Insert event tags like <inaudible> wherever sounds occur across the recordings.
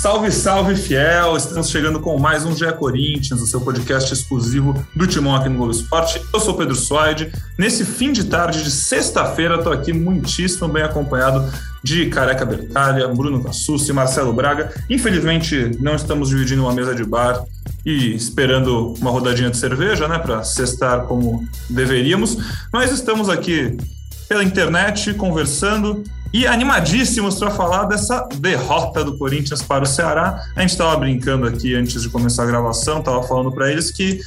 Salve, salve, fiel! Estamos chegando com mais um GE Corinthians, o seu podcast exclusivo do Timão aqui no Globo Esporte. Eu sou Pedro Suaide. Nesse fim de tarde de sexta-feira, estou aqui muitíssimo bem acompanhado de Careca Bertalha, Bruno Cassucci, Marcelo Braga. Infelizmente, não estamos dividindo uma mesa de bar e esperando uma rodadinha de cerveja, né, para sextar como deveríamos, mas estamos aqui pela internet conversando e animadíssimos para falar dessa derrota do Corinthians para o Ceará. A gente estava brincando aqui antes de começar a gravação, estava falando para eles que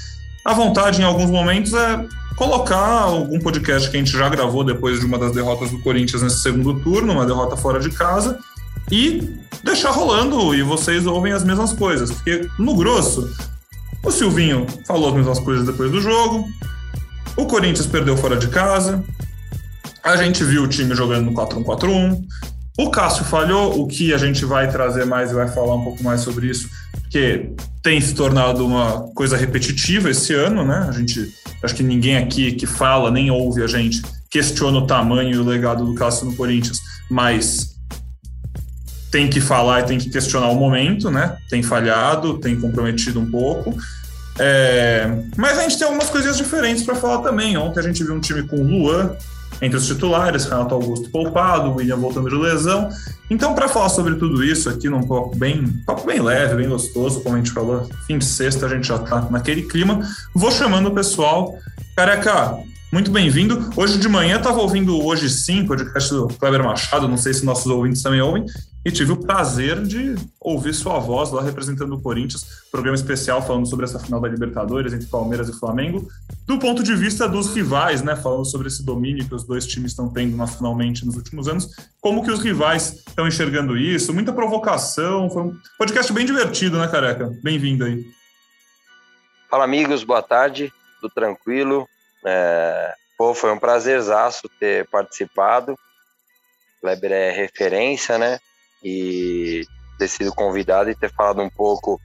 a vontade em alguns momentos é colocar algum podcast que a gente já gravou depois de uma das derrotas do Corinthians nesse segundo turno, uma derrota fora de casa, e deixar rolando e vocês ouvem as mesmas coisas. Porque, no grosso, o Silvinho falou as mesmas coisas depois do jogo, o Corinthians perdeu fora de casa, a gente viu o time jogando no 4-1-4-1. O Cássio falhou, o que a gente vai trazer mais e vai falar um pouco mais sobre isso, porque tem se tornado uma coisa repetitiva esse ano, né? A gente, acho que ninguém aqui que fala, nem ouve a gente, questiona o tamanho e o legado do Cássio no Corinthians, mas tem que falar e tem que questionar o momento, né? Tem falhado, tem comprometido um pouco. É... Mas a gente tem algumas coisinhas diferentes para falar também. Ontem a gente viu um time com o Luan, entre os titulares, Renato Augusto poupado, William voltando de lesão. Então, para falar sobre tudo isso aqui num papo bem, papo bem leve, bem gostoso, como a gente falou, fim de sexta a gente já está naquele clima, vou chamando o pessoal. Careca, muito bem-vindo. Hoje de manhã estava ouvindo Hoje Sim, podcast do Kleber Machado, não sei se nossos ouvintes também ouvem, e tive o prazer de ouvir sua voz lá representando o Corinthians, programa especial falando sobre essa final da Libertadores entre Palmeiras e Flamengo, do ponto de vista dos rivais, né, falando sobre esse domínio que os dois times estão tendo nacionalmente nos últimos anos, como que os rivais estão enxergando isso, muita provocação, foi um podcast bem divertido, né, Careca? Bem-vindo aí. Fala, amigos, boa tarde, tudo tranquilo, é... Pô, foi um prazerzaço ter participado, Kleber é referência, né? e ter sido convidado e ter falado um pouco.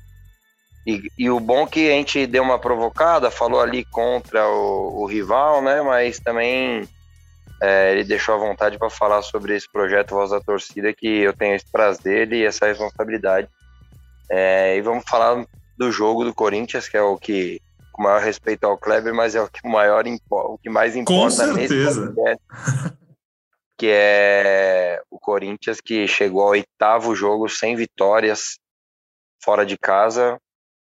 E, e, o bom que a gente deu uma provocada, falou ali contra o, o rival, né? Mas também é, ele deixou a vontade para falar sobre esse projeto Voz da Torcida, que eu tenho esse prazer e essa responsabilidade. É, e vamos falar do jogo do Corinthians, que é o que, com maior respeito ao Kleber, mas é o que, maior, o que mais importa com certeza. nesse que é o Corinthians que chegou ao oitavo jogo sem vitórias fora de casa,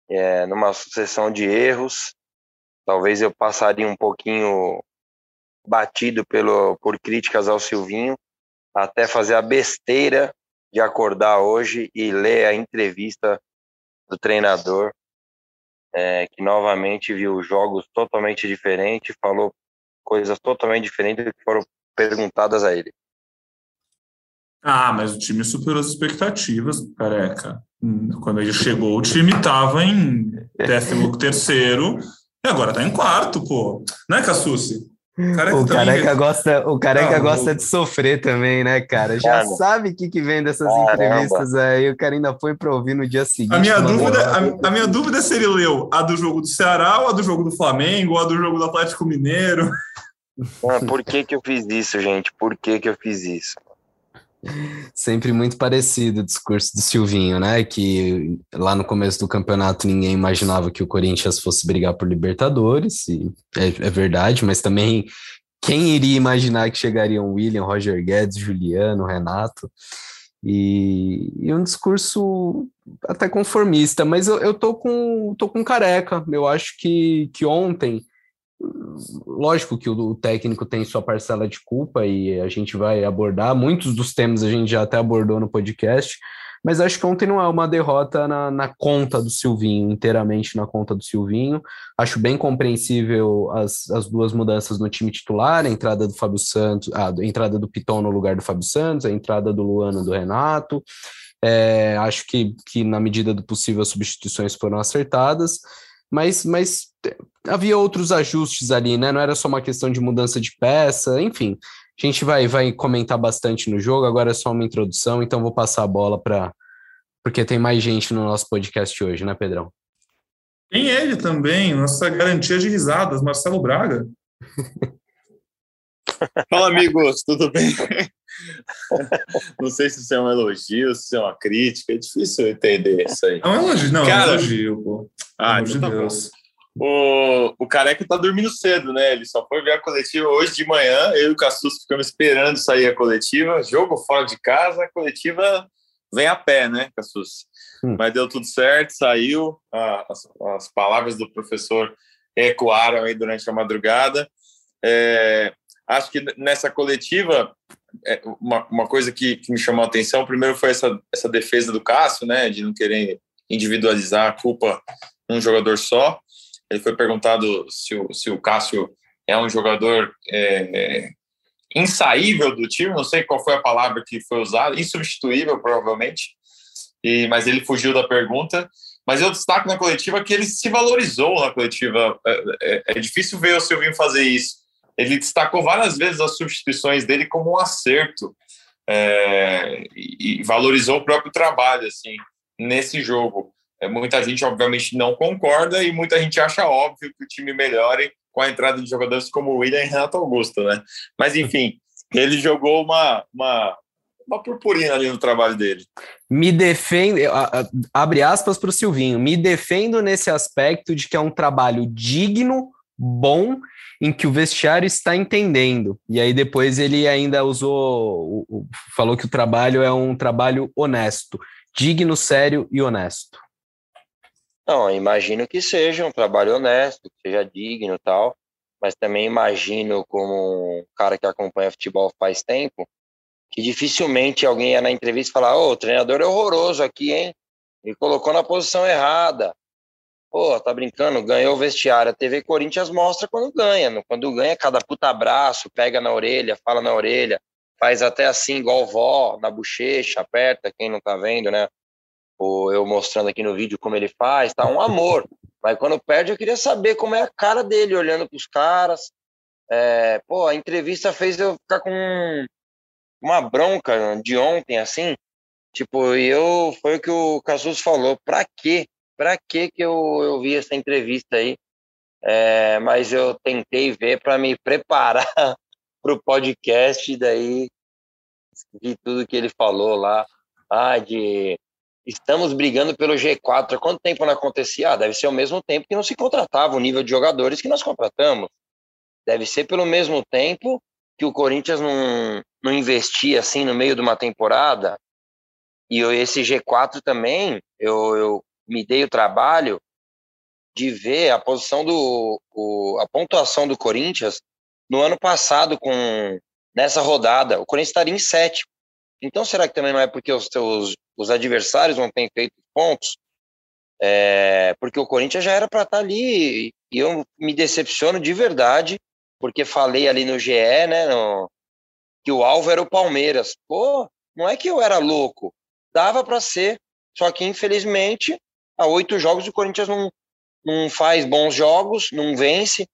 é, numa sucessão de erros. Talvez eu passaria um pouquinho batido pelo, por críticas ao Silvinho, até fazer a besteira de acordar hoje e ler a entrevista do treinador, é, que novamente viu jogos totalmente diferentes, falou coisas totalmente diferentes que foram perguntadas a ele. Ah, mas o time superou as expectativas, careca. Quando ele chegou, o time estava em 13 terceiro e agora está em quarto, pô. Não é, Cassucci? Careca o careca, gosta, o careca ah, gosta de sofrer também, né, cara? Já sabe o que, que vem dessas Caramba. entrevistas aí, o cara ainda foi para ouvir no dia seguinte. A minha, dúvida, a, a, minha dúvida é se ele leu a do jogo do Ceará, ou a do jogo do Flamengo, ou a do jogo do Atlético Mineiro. Ah, por que, que eu fiz isso, gente? Por que, que eu fiz isso? Sempre muito parecido o discurso do Silvinho, né? Que lá no começo do campeonato ninguém imaginava que o Corinthians fosse brigar por Libertadores, e é, é verdade, mas também quem iria imaginar que chegariam William, Roger Guedes, Juliano, Renato? E, e, um discurso até conformista, mas eu, eu tô com tô com careca. Eu acho que, que ontem lógico que o, técnico tem sua parcela de culpa e a gente vai abordar. Muitos dos temas a gente já até abordou no podcast, mas acho que ontem não é uma derrota na, na conta do Silvinho, inteiramente na conta do Silvinho. Acho bem compreensível as, as duas mudanças no time titular, a entrada do Fábio Santos, a entrada do Piton no lugar do Fábio Santos, a entrada do Luano do Renato. É, acho que, que, na medida do possível, as substituições foram acertadas mas, mas havia outros ajustes ali, né? Não era só uma questão de mudança de peça, enfim. A gente vai, vai comentar bastante no jogo, agora é só uma introdução, então vou passar a bola para. Porque tem mais gente no nosso podcast hoje, né, Pedrão? Tem ele também, nossa garantia de risadas, Marcelo Braga. <laughs> Fala, amigos, tudo bem? <laughs> Não sei se isso é um elogio, se é uma crítica, é difícil entender isso aí. É um elogio, não, Cara, é um elogio, pô. Ah, então tá Deus. O, o Careca tá dormindo cedo, né? Ele só foi ver a coletiva hoje de manhã. Eu e o Cassus ficamos esperando sair a coletiva. Jogo fora de casa, a coletiva vem a pé, né, Cassus? Hum. Mas deu tudo certo, saiu. as, as, palavras do professor ecoaram aí durante a madrugada. É, acho que nessa coletiva, uma, uma coisa que, que, me chamou a atenção, primeiro foi essa, essa defesa do Cássio, né, de não querer individualizar a culpa num jogador só. Ele foi perguntado se o, se o Cássio é um jogador é, insaível do time, não sei qual foi a palavra que foi usada, insubstituível, provavelmente, e, mas ele fugiu da pergunta. Mas eu destaco na coletiva que ele se valorizou na coletiva. É, é, é difícil ver o Silvinho fazer isso. Ele destacou várias vezes as substituições dele como um acerto é, e valorizou o próprio trabalho assim nesse jogo. É, muita gente, obviamente, não concorda e muita gente acha óbvio que o time melhore com a entrada de jogadores como William e Renato Augusto, né? Mas, enfim, ele jogou uma, uma, uma purpurina ali no trabalho dele. Me defendo, abre aspas para o Silvinho, me defendo nesse aspecto de que é um trabalho digno, bom, em que o vestiário está entendendo. E aí depois ele ainda usou, falou que o trabalho é um trabalho honesto, digno, sério e honesto. Não, imagino que seja um trabalho honesto, que seja digno e tal, mas também imagino como um cara que acompanha futebol faz tempo, que dificilmente alguém ia na entrevista falar, ô, oh, o treinador é horroroso aqui, hein? Me colocou na posição errada. Pô, tá brincando, ganhou o vestiário. A TV Corinthians mostra quando ganha. Quando ganha, cada puta abraço, pega na orelha, fala na orelha, faz até assim, igual vó, na bochecha, aperta, quem não tá vendo, né? ou eu mostrando aqui no vídeo como ele faz, tá um amor. Mas quando perde, eu queria saber como é a cara dele olhando para os caras. É, pô, a entrevista fez eu ficar com uma bronca de ontem, assim. Tipo, e eu foi o que o Casus falou. Pra quê? Pra quê que eu, eu vi essa entrevista aí? É, mas eu tentei ver para me preparar <laughs> para o podcast, daí vi tudo que ele falou lá. Ah, de estamos brigando pelo G4. Há quanto tempo não acontecia? Ah, deve ser o mesmo tempo que não se contratava o nível de jogadores que nós contratamos. Deve ser pelo mesmo tempo que o Corinthians não, não investia assim no meio de uma temporada. E esse G4 também, eu, eu me dei o trabalho de ver a posição do o, a pontuação do Corinthians no ano passado com nessa rodada. O Corinthians estaria em sétimo. Então, será que também não é porque os seus os adversários não têm feito pontos? É, porque o Corinthians já era para estar tá ali e eu me decepciono de verdade, porque falei ali no GE, né, no, que o alvo era o Palmeiras. Pô, não é que eu era louco, dava para ser, só que infelizmente há oito jogos o Corinthians não, não faz bons jogos, não vence,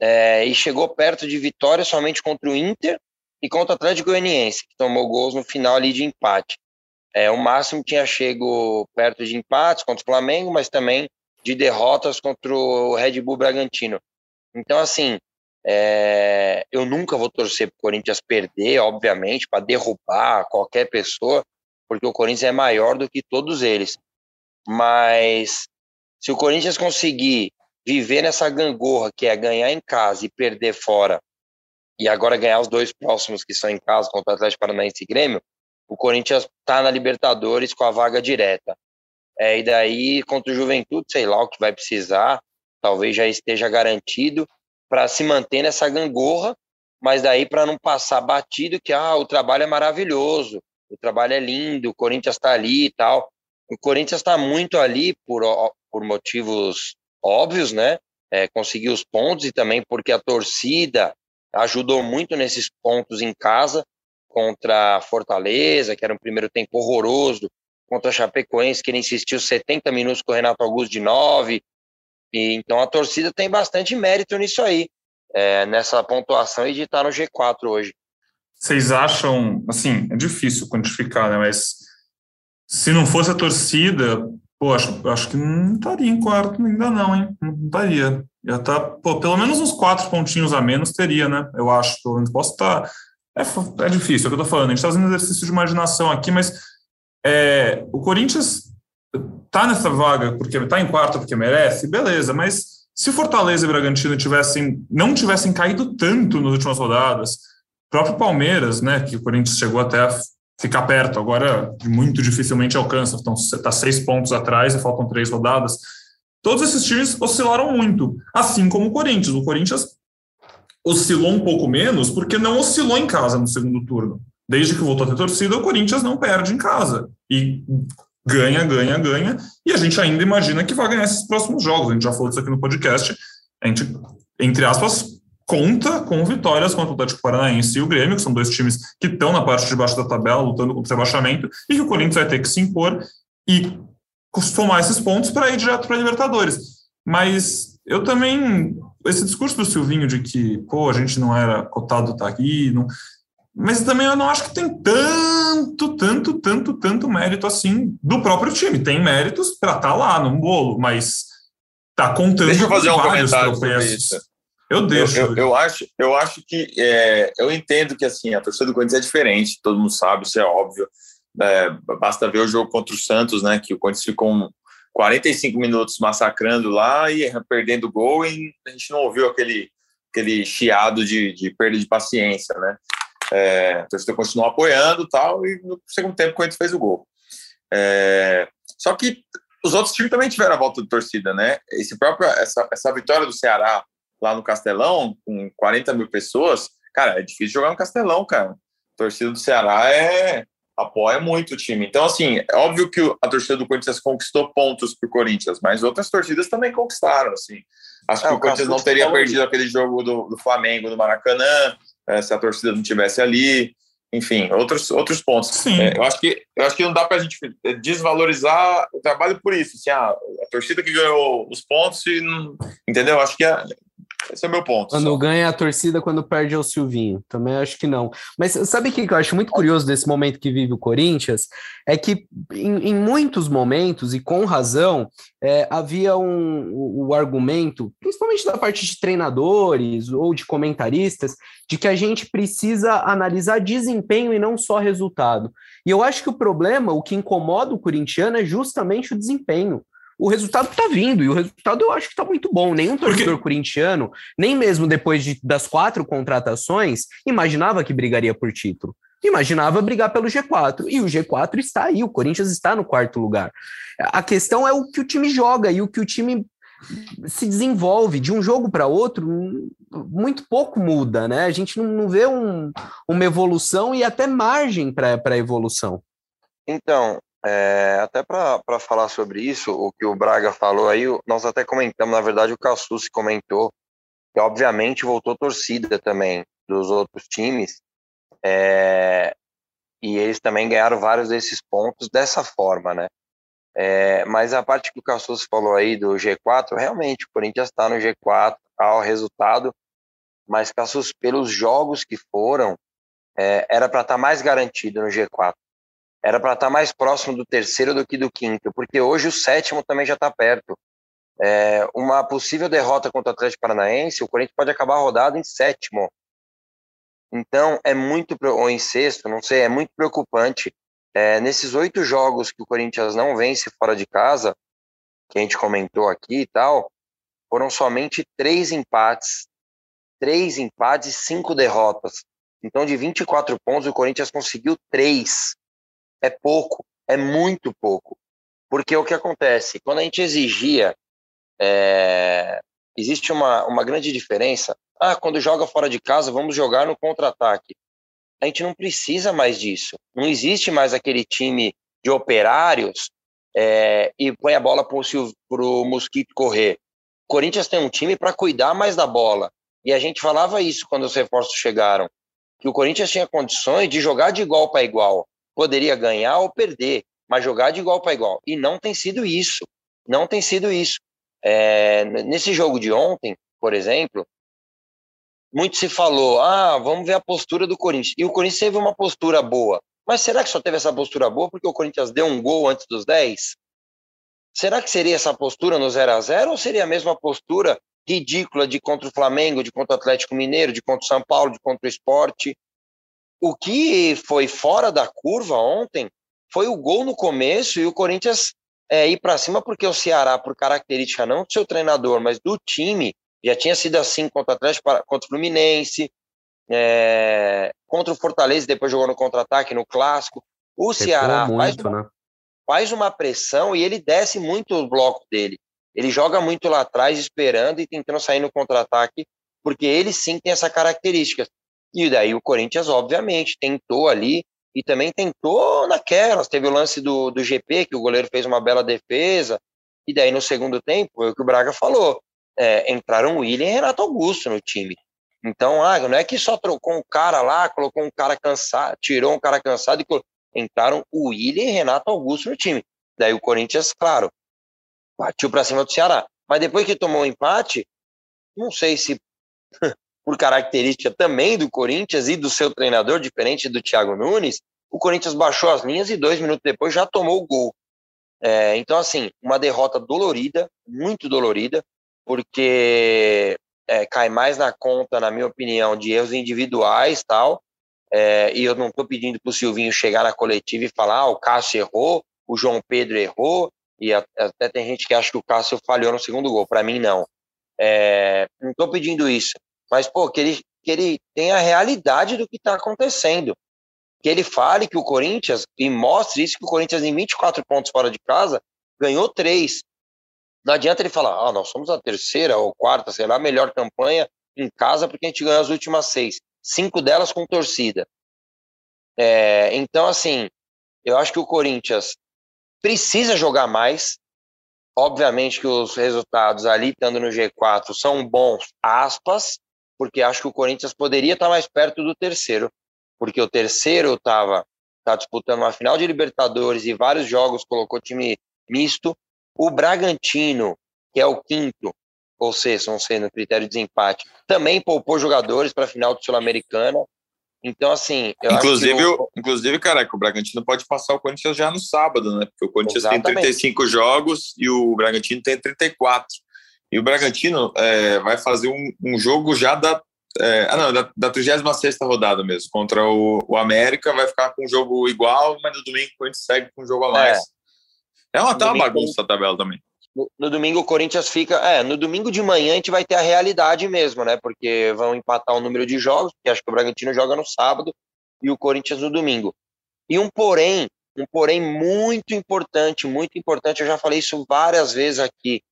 é, e chegou perto de vitória somente contra o Inter e contra o Atlético Goianiense, que tomou gols no final ali de empate. É, o máximo tinha chego perto de empates contra o Flamengo, mas também de derrotas contra o Red Bull Bragantino. Então, assim, é, eu nunca vou torcer para o Corinthians perder, obviamente, para derrubar qualquer pessoa, porque o Corinthians é maior do que todos eles. Mas se o Corinthians conseguir viver nessa gangorra que é ganhar em casa e perder fora, e agora ganhar os dois próximos que são em casa contra o Atlético Paranaense e Grêmio, o Corinthians está na Libertadores com a vaga direta. É, e daí, contra o Juventude, sei lá o que vai precisar, talvez já esteja garantido para se manter nessa gangorra, mas daí para não passar batido que ah, o trabalho é maravilhoso, o trabalho é lindo, o Corinthians está ali e tal. O Corinthians está muito ali por, por motivos óbvios, né? É, conseguir os pontos e também porque a torcida ajudou muito nesses pontos em casa contra Fortaleza, que era um primeiro tempo horroroso, contra Chapecoense, que ele insistiu 70 minutos com o Renato Augusto de 9. E, então a torcida tem bastante mérito nisso aí, é, nessa pontuação e de estar no G4 hoje. vocês acham, assim, é difícil quantificar, né? Mas se não fosse a torcida, pô, acho, acho que não estaria em quarto ainda não, hein? Não estaria. Já tá, pô, pelo menos uns quatro pontinhos a menos teria, né? Eu acho, pelo menos posso estar... Tá, é, é difícil, é o que eu tô falando. A gente tá fazendo exercício de imaginação aqui, mas é, o Corinthians tá nessa vaga porque tá em quarto porque merece, beleza, mas se Fortaleza e Bragantino tivessem, não tivessem caído tanto nas últimas rodadas, próprio Palmeiras, né, que o Corinthians chegou até a ficar perto, agora muito dificilmente alcança, então está seis pontos atrás e faltam três rodadas. Todos esses times oscilaram muito, assim como o Corinthians. O Corinthians oscilou um pouco menos porque não oscilou em casa no segundo turno. Desde que voltou a ter torcida, o Corinthians não perde em casa. E ganha, ganha, ganha, e a gente ainda imagina que vai ganhar esses próximos jogos. A gente já falou disso aqui no podcast. A gente, entre aspas, conta com vitórias contra o Atlético Paranaense e o Grêmio, que são dois times que estão na parte de baixo da tabela, lutando contra o rebaixamento, e que o Corinthians vai ter que se impor e somar esses pontos para ir direto para a Libertadores. Mas eu também. Esse discurso do Silvinho de que, pô, a gente não era cotado tá aqui, não, mas também eu não acho que tem tanto, tanto, tanto, tanto mérito assim do próprio time. Tem méritos para estar tá lá no bolo, mas tá contando Deixa eu fazer um comentário sobre isso. Eu deixo. Eu, eu, eu, acho, eu acho que é, eu entendo que assim a torcida do Corinthians é diferente, todo mundo sabe, isso é óbvio. É, basta ver o jogo contra o Santos, né? Que o Corinthians ficou 45 minutos massacrando lá e perdendo gol e a gente não ouviu aquele, aquele chiado de, de perda de paciência, né? É, a torcida continuou apoiando tal, e no segundo tempo o Corinthians fez o gol. É, só que os outros times também tiveram a volta de torcida, né? Esse próprio, essa, essa vitória do Ceará lá no Castelão, com 40 mil pessoas, cara, é difícil jogar no Castelão, cara. A torcida do Ceará é apoia muito o time. Então, assim, é óbvio que a torcida do Corinthians conquistou pontos pro Corinthians, mas outras torcidas também conquistaram, assim. Acho é, que o Corinthians não teria perdido aquele jogo do, do Flamengo no Maracanã, é, se a torcida não tivesse ali, enfim, outros, outros pontos. É, eu, acho que, eu acho que não dá para a gente desvalorizar o trabalho por isso. Assim, ah, a torcida que ganhou os pontos, e não, entendeu? Acho que é, esse é o meu ponto. Quando só. ganha a torcida, quando perde é o Silvinho. Também acho que não. Mas sabe o que eu acho muito curioso desse momento que vive o Corinthians? É que em, em muitos momentos, e com razão, é, havia um, o, o argumento, principalmente da parte de treinadores ou de comentaristas, de que a gente precisa analisar desempenho e não só resultado. E eu acho que o problema, o que incomoda o corintiano é justamente o desempenho o resultado está vindo, e o resultado eu acho que está muito bom. Nenhum torcedor Porque... corintiano, nem mesmo depois de, das quatro contratações, imaginava que brigaria por título. Imaginava brigar pelo G4. E o G4 está aí, o Corinthians está no quarto lugar. A questão é o que o time joga e o que o time se desenvolve de um jogo para outro, muito pouco muda, né? A gente não, não vê um, uma evolução e até margem para evolução. Então, é, até para falar sobre isso, o que o Braga falou aí, nós até comentamos, na verdade o Cassus comentou, que obviamente voltou torcida também dos outros times, é, e eles também ganharam vários desses pontos dessa forma, né? É, mas a parte que o Cassus falou aí do G4, realmente o Corinthians está no G4, ao resultado, mas Cassus, pelos jogos que foram, é, era para estar tá mais garantido no G4 era para estar tá mais próximo do terceiro do que do quinto, porque hoje o sétimo também já está perto. É, uma possível derrota contra o Atlético Paranaense, o Corinthians pode acabar a rodada em sétimo. Então, é muito, ou em sexto, não sei, é muito preocupante. É, nesses oito jogos que o Corinthians não vence fora de casa, que a gente comentou aqui e tal, foram somente três empates. Três empates e cinco derrotas. Então, de 24 pontos, o Corinthians conseguiu três é pouco, é muito pouco. Porque o que acontece? Quando a gente exigia, é, existe uma, uma grande diferença. Ah, quando joga fora de casa, vamos jogar no contra-ataque. A gente não precisa mais disso. Não existe mais aquele time de operários é, e põe a bola para o Mosquito correr. O Corinthians tem um time para cuidar mais da bola. E a gente falava isso quando os reforços chegaram, que o Corinthians tinha condições de jogar de igual para igual poderia ganhar ou perder, mas jogar de igual para igual. E não tem sido isso. Não tem sido isso. É, nesse jogo de ontem, por exemplo, muito se falou, ah, vamos ver a postura do Corinthians. E o Corinthians teve uma postura boa. Mas será que só teve essa postura boa porque o Corinthians deu um gol antes dos 10? Será que seria essa postura no 0 a 0 ou seria a mesma postura ridícula de contra o Flamengo, de contra o Atlético Mineiro, de contra o São Paulo, de contra o Esporte? O que foi fora da curva ontem foi o gol no começo e o Corinthians é, ir para cima, porque o Ceará, por característica não do seu treinador, mas do time, já tinha sido assim contra o Atlético, contra o Fluminense, é, contra o Fortaleza, depois jogou no contra-ataque, no Clássico. O Ceará muito, faz, uma, né? faz uma pressão e ele desce muito o bloco dele. Ele joga muito lá atrás, esperando e tentando sair no contra-ataque, porque ele sim tem essa característica. E daí o Corinthians, obviamente, tentou ali e também tentou naquelas. Teve o lance do, do GP, que o goleiro fez uma bela defesa, e daí no segundo tempo, é o que o Braga falou, é, entraram o William e Renato Augusto no time. Então, ah, não é que só trocou um cara lá, colocou um cara cansado, tirou um cara cansado e colocou... entraram o William e Renato Augusto no time. Daí o Corinthians, claro, partiu para cima do Ceará. Mas depois que tomou o empate, não sei se por característica também do Corinthians e do seu treinador, diferente do Thiago Nunes, o Corinthians baixou as linhas e dois minutos depois já tomou o gol. É, então, assim, uma derrota dolorida, muito dolorida, porque é, cai mais na conta, na minha opinião, de erros individuais tal. É, e eu não estou pedindo para o Silvinho chegar na coletiva e falar: ah, o Cássio errou, o João Pedro errou, e até tem gente que acha que o Cássio falhou no segundo gol. Para mim, não. É, não estou pedindo isso mas pô, que ele, que ele tenha a realidade do que está acontecendo. Que ele fale que o Corinthians, e mostre isso, que o Corinthians em 24 pontos fora de casa, ganhou três. Não adianta ele falar, ah, nós somos a terceira ou quarta, sei lá, melhor campanha em casa porque a gente ganhou as últimas seis. Cinco delas com torcida. É, então, assim, eu acho que o Corinthians precisa jogar mais. Obviamente que os resultados ali, estando no G4, são bons, aspas, porque acho que o Corinthians poderia estar mais perto do terceiro, porque o terceiro estava tá disputando uma final de Libertadores e vários jogos colocou time misto. O Bragantino, que é o quinto, ou seja, não sei, no critério de desempate, também poupou jogadores para a final do Sul-Americana. Então, assim. inclusive, eu... inclusive, caraca, o Bragantino pode passar o Corinthians já no sábado, né? Porque o Corinthians Exatamente. tem 35 jogos e o Bragantino tem 34. E o Bragantino é, vai fazer um, um, jogo já da, é, ah, não, da, da 36 rodada mesmo, contra o, o, América, vai ficar com um jogo igual, mas no domingo o Corinthians segue com um jogo a mais. É, é uma, tá uma bagunça a tabela também. No, no, domingo o Corinthians fica. É, no domingo de manhã a gente vai ter a realidade mesmo, né? Porque vão empatar o número de jogos, porque acho que o Bragantino joga no sábado e o Corinthians no domingo. E um porém, um porém muito importante, muito importante, eu já falei isso várias vezes aqui.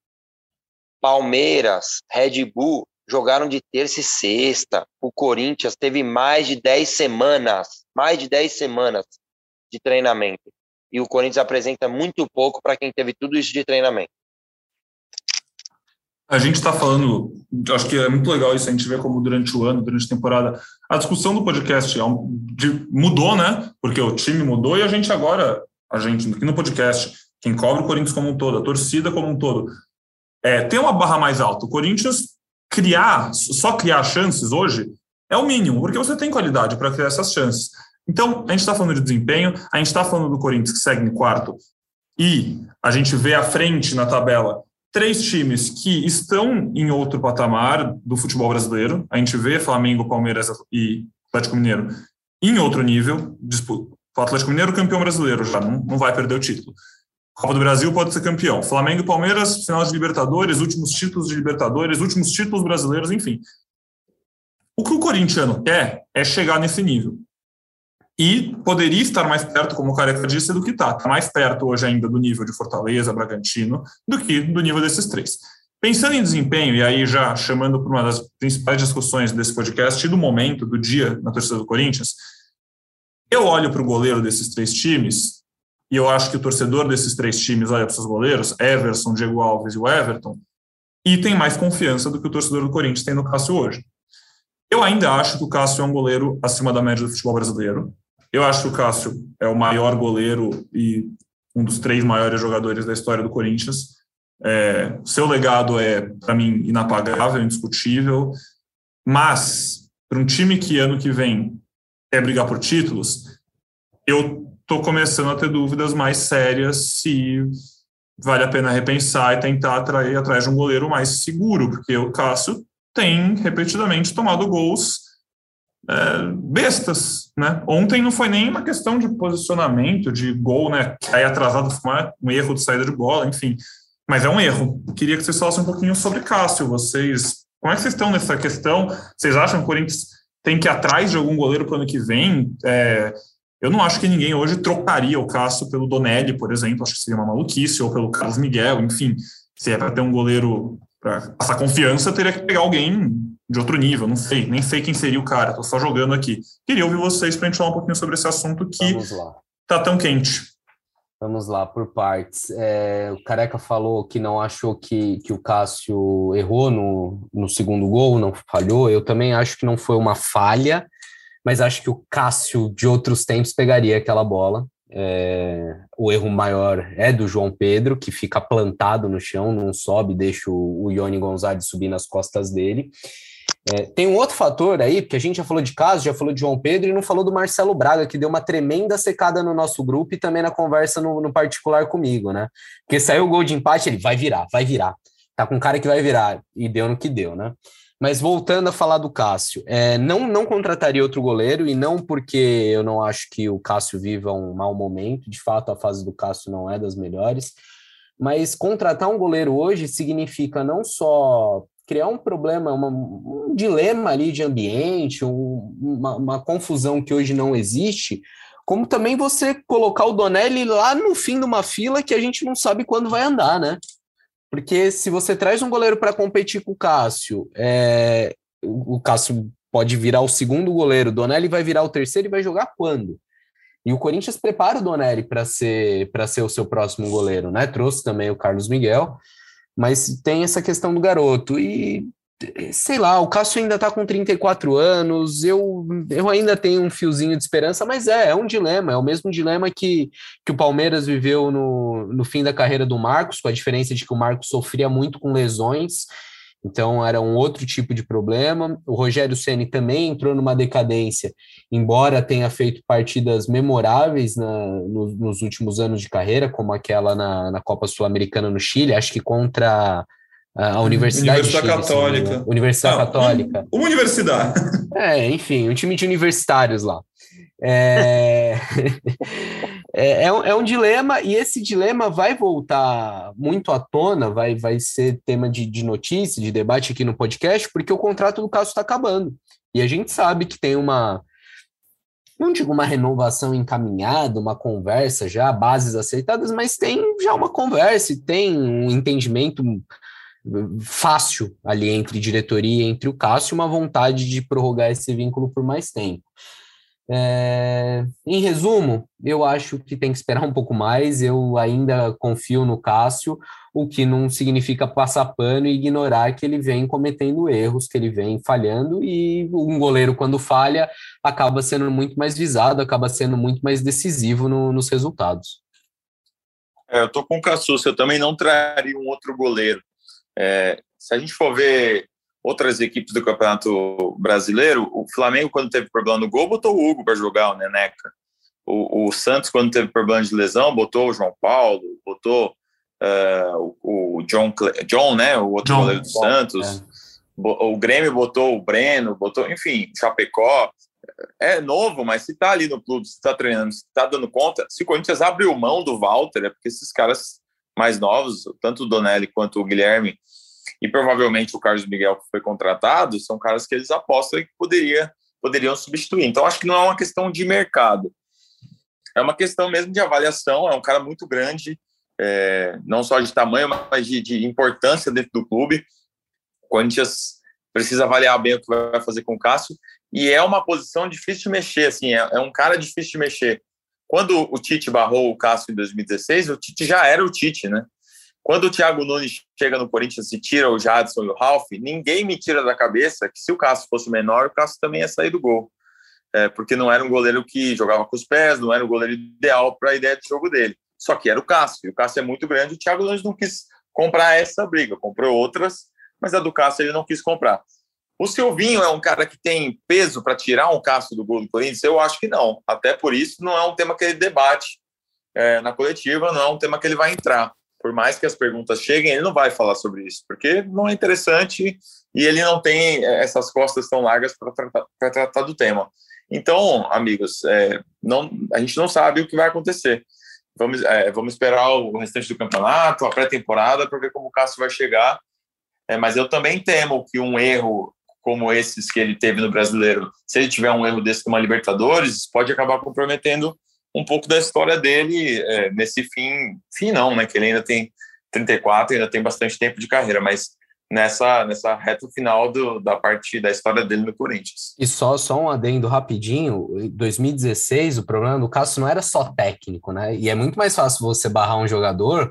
Palmeiras, Red Bull jogaram de terça e sexta. O Corinthians teve mais de 10 semanas, mais de 10 semanas de treinamento. E o Corinthians apresenta muito pouco para quem teve tudo isso de treinamento. A gente está falando, acho que é muito legal isso, a gente vê como durante o ano, durante a temporada, a discussão do podcast é mudou, né? Porque o time mudou e a gente agora, a gente aqui no podcast, quem cobre o Corinthians como um todo, a torcida como um todo, é, tem uma barra mais alta. O Corinthians criar, só criar chances hoje é o mínimo, porque você tem qualidade para criar essas chances. Então, a gente está falando de desempenho, a gente está falando do Corinthians que segue em quarto, e a gente vê à frente na tabela três times que estão em outro patamar do futebol brasileiro. A gente vê Flamengo, Palmeiras e Atlético Mineiro em outro nível. O Atlético Mineiro campeão brasileiro já, não, não vai perder o título. Copa do Brasil pode ser campeão. Flamengo e Palmeiras, final de Libertadores, últimos títulos de Libertadores, últimos títulos brasileiros, enfim. O que o corintiano quer é chegar nesse nível. E poderia estar mais perto, como o Careca disse, do que está. Está mais perto hoje ainda do nível de Fortaleza, Bragantino, do que do nível desses três. Pensando em desempenho, e aí já chamando para uma das principais discussões desse podcast e do momento, do dia na torcida do Corinthians, eu olho para o goleiro desses três times e eu acho que o torcedor desses três times olha para seus goleiros, Everson, Diego Alves e o Everton, e tem mais confiança do que o torcedor do Corinthians tem no Cássio hoje. Eu ainda acho que o Cássio é um goleiro acima da média do futebol brasileiro. Eu acho que o Cássio é o maior goleiro e um dos três maiores jogadores da história do Corinthians. É, seu legado é, para mim, inapagável, indiscutível. Mas, para um time que ano que vem quer brigar por títulos, eu estou começando a ter dúvidas mais sérias se vale a pena repensar e tentar atrair atrás de um goleiro mais seguro, porque o Cássio tem repetidamente tomado gols é, bestas, né? Ontem não foi nem uma questão de posicionamento, de gol, né? Aí atrasado foi um erro de saída de bola, enfim. Mas é um erro. Queria que vocês falassem um pouquinho sobre Cássio. Vocês, como é que vocês estão nessa questão? Vocês acham que o Corinthians tem que ir atrás de algum goleiro para o ano que vem? É, eu não acho que ninguém hoje trocaria o Cássio pelo Donelli, por exemplo. Acho que seria uma maluquice, ou pelo Carlos Miguel, enfim. Se é para ter um goleiro para passar confiança, teria que pegar alguém de outro nível, não sei, nem sei quem seria o cara, estou só jogando aqui. Queria ouvir vocês para a gente falar um pouquinho sobre esse assunto que está tão quente. Vamos lá, por partes. É, o Careca falou que não achou que, que o Cássio errou no, no segundo gol, não falhou. Eu também acho que não foi uma falha, mas acho que o Cássio de outros tempos pegaria aquela bola. É, o erro maior é do João Pedro, que fica plantado no chão, não sobe, deixa o, o Ione Gonzalez subir nas costas dele. É, tem um outro fator aí, porque a gente já falou de caso, já falou de João Pedro e não falou do Marcelo Braga, que deu uma tremenda secada no nosso grupo e também na conversa no, no particular comigo, né? Porque saiu o gol de empate, ele vai virar, vai virar. Tá com cara que vai virar, e deu no que deu, né? Mas voltando a falar do Cássio, é, não, não contrataria outro goleiro, e não porque eu não acho que o Cássio viva um mau momento, de fato a fase do Cássio não é das melhores, mas contratar um goleiro hoje significa não só criar um problema, uma, um dilema ali de ambiente, um, uma, uma, confusão que hoje não existe, como também você colocar o Donelli lá no fim de uma fila que a gente não sabe quando vai andar, né? Porque se você traz um goleiro para competir com o Cássio, é, o, Cássio pode virar o segundo goleiro, o Donelli vai virar o terceiro e vai jogar quando? E o Corinthians prepara o Donelli para ser para ser o seu próximo goleiro, né? Trouxe também o Carlos Miguel. Mas tem essa questão do garoto. E sei lá, o Cássio ainda está com 34 anos, eu, eu ainda tenho um fiozinho de esperança, mas é, é um dilema, é o mesmo dilema que, que o Palmeiras viveu no, no fim da carreira do Marcos, com a diferença de que o Marcos sofria muito com lesões então era um outro tipo de problema. O Rogério Ceni também entrou numa decadência, embora tenha feito partidas memoráveis na, no, nos últimos anos de carreira, como aquela na, na Copa Sul-Americana no Chile, acho que contra a Universidade, Universidade Chile, Católica. Universidade ah, Católica. Uma universidade. <laughs> É, enfim, um time de universitários lá. É... <laughs> é, é, um, é, um, dilema, e esse dilema vai voltar muito à tona, vai, vai ser tema de, de notícia, de debate aqui no podcast, porque o contrato do Cássio está acabando. E a gente sabe que tem uma, não digo uma renovação encaminhada, uma conversa já, bases aceitadas, mas tem já uma conversa e tem um entendimento fácil ali entre diretoria entre o Cássio, uma vontade de prorrogar esse vínculo por mais tempo. É, em resumo, eu acho que tem que esperar um pouco mais. Eu ainda confio no Cássio, o que não significa passar pano e ignorar que ele vem cometendo erros, que ele vem falhando, e um goleiro, quando falha, acaba sendo muito mais visado, acaba sendo muito mais decisivo no, nos resultados. É, eu tô com o Cassus, eu também não traria um outro goleiro. É, se a gente for ver outras equipes do Campeonato Brasileiro, o Flamengo, quando teve problema no gol, botou o Hugo para jogar, o Neneca. O, o, Santos, quando teve problema de lesão, botou o João Paulo, botou uh, o, o, John, John, né, o outro John, goleiro do Santos. É. O Grêmio botou o Breno, botou, enfim, Chapecó. É novo, mas se tá ali no clube, se tá treinando, se tá dando conta, se o Corinthians abriu mão do Walter, é porque esses caras mais novos, tanto o Donelli quanto o Guilherme, e provavelmente o Carlos Miguel que foi contratado, são caras que eles apostam que poderia, poderiam substituir. Então, acho que não é uma questão de mercado. É uma questão mesmo de avaliação. É um cara muito grande, é, não só de tamanho, mas de, de, importância dentro do clube. O Corinthians precisa avaliar bem o que vai fazer com o Cássio. E é uma posição difícil de mexer, assim, é, é um cara difícil de mexer. Quando o Tite barrou o Cássio em 2016, o Tite já era o Tite, né? Quando o Thiago Nunes chega no Corinthians e tira o Jadson e o Ralf, ninguém me tira da cabeça que se o Cássio fosse menor, o Cássio também ia sair do gol. É, porque não era um goleiro que jogava com os pés, não era o goleiro ideal para a ideia de jogo dele. Só que era o Cássio, e o Cássio é muito grande, o Thiago Nunes não quis comprar essa briga, comprou outras, mas a do Cássio ele não quis comprar. O Silvinho é um cara que tem peso para tirar um Cássio do gol do Corinthians? Eu acho que não. Até por isso, não é um tema que ele debate é, na coletiva, não é um tema que ele vai entrar. Por mais que as perguntas cheguem, ele não vai falar sobre isso, porque não é interessante e ele não tem é, essas costas tão largas para tratar, tratar, do tema. Então, amigos, é, não, a gente não sabe o que vai acontecer. Vamos, é, vamos esperar o restante do campeonato, a pré-temporada, para ver como o Cássio vai chegar. É, mas eu também temo que um erro como esses que ele teve no brasileiro, se ele tiver um erro desse com uma Libertadores, pode acabar comprometendo um pouco da história dele é, nesse fim, fim não, né? Que ele ainda tem 34, ainda tem bastante tempo de carreira, mas nessa, nessa reta final do, da parte da história dele no Corinthians. E só, só um adendo rapidinho, em 2016 o problema do Cássio não era só técnico, né? E é muito mais fácil você barrar um jogador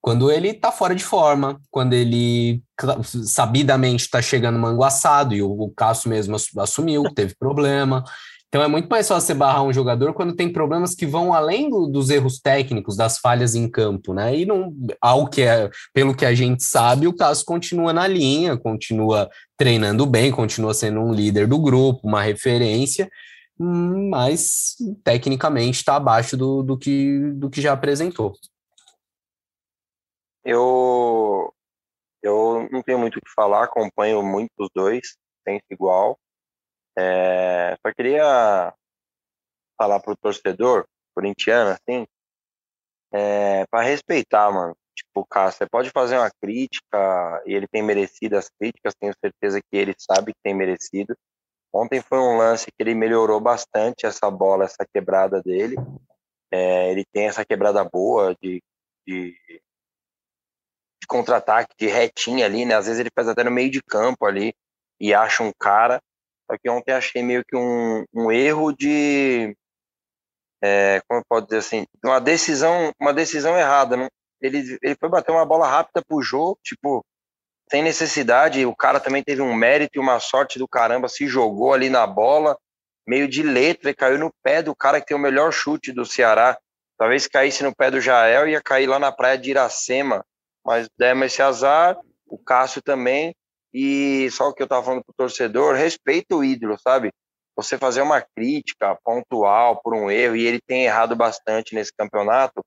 quando ele tá fora de forma, quando ele sabidamente tá chegando manguaçado, e o, o Cássio mesmo assumiu, teve problema. Então é muito mais fácil você barrar um jogador quando tem problemas que vão além do, dos erros técnicos, das falhas em campo, né? E não, ao que é, pelo que a gente sabe, o caso continua na linha, continua treinando bem, continua sendo um líder do grupo, uma referência, mas tecnicamente está abaixo do, do, que, do que já apresentou. Eu, eu não tenho muito o que falar, acompanho muito os dois, penso igual. É, só queria falar pro torcedor corintiano, assim, é, para respeitar, mano. Tipo, cara, você pode fazer uma crítica e ele tem merecido as críticas, tenho certeza que ele sabe que tem merecido. Ontem foi um lance que ele melhorou bastante essa bola, essa quebrada dele. É, ele tem essa quebrada boa de, de, de contra-ataque, de retinha ali, né? Às vezes ele faz até no meio de campo ali e acha um cara. Só que ontem achei meio que um, um erro de. É, como eu posso dizer assim? Uma decisão, uma decisão errada. Não? Ele, ele foi bater uma bola rápida pro jogo, tipo, sem necessidade. O cara também teve um mérito e uma sorte do caramba, se jogou ali na bola, meio de letra, e caiu no pé do cara que tem o melhor chute do Ceará. Talvez caísse no pé do Jael, ia cair lá na praia de Iracema. Mas demos esse azar, o Cássio também. E só o que eu estava falando para o torcedor, respeita o ídolo, sabe? Você fazer uma crítica pontual por um erro, e ele tem errado bastante nesse campeonato,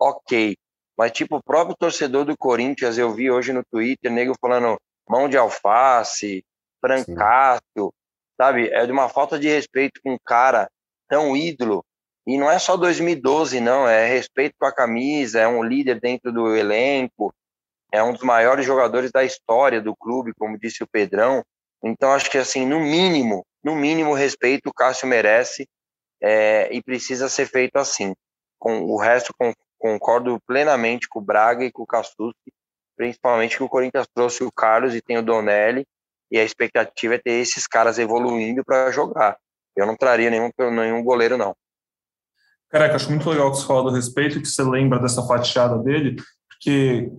ok. Mas, tipo, o próprio torcedor do Corinthians, eu vi hoje no Twitter, nego falando mão de alface, francácio, sabe? É de uma falta de respeito com um cara tão ídolo. E não é só 2012, não, é respeito com a camisa, é um líder dentro do elenco, é um dos maiores jogadores da história do clube, como disse o Pedrão. Então, acho que, assim, no mínimo, no mínimo respeito o Cássio merece é, e precisa ser feito assim. Com o resto, com, concordo plenamente com o Braga e com o Cassucci, principalmente que o Corinthians trouxe o Carlos e tem o Donelli, e a expectativa é ter esses caras evoluindo para jogar. Eu não traria nenhum, nenhum goleiro, não. Caraca, acho muito legal que você fala do respeito que você lembra dessa fatiada dele, porque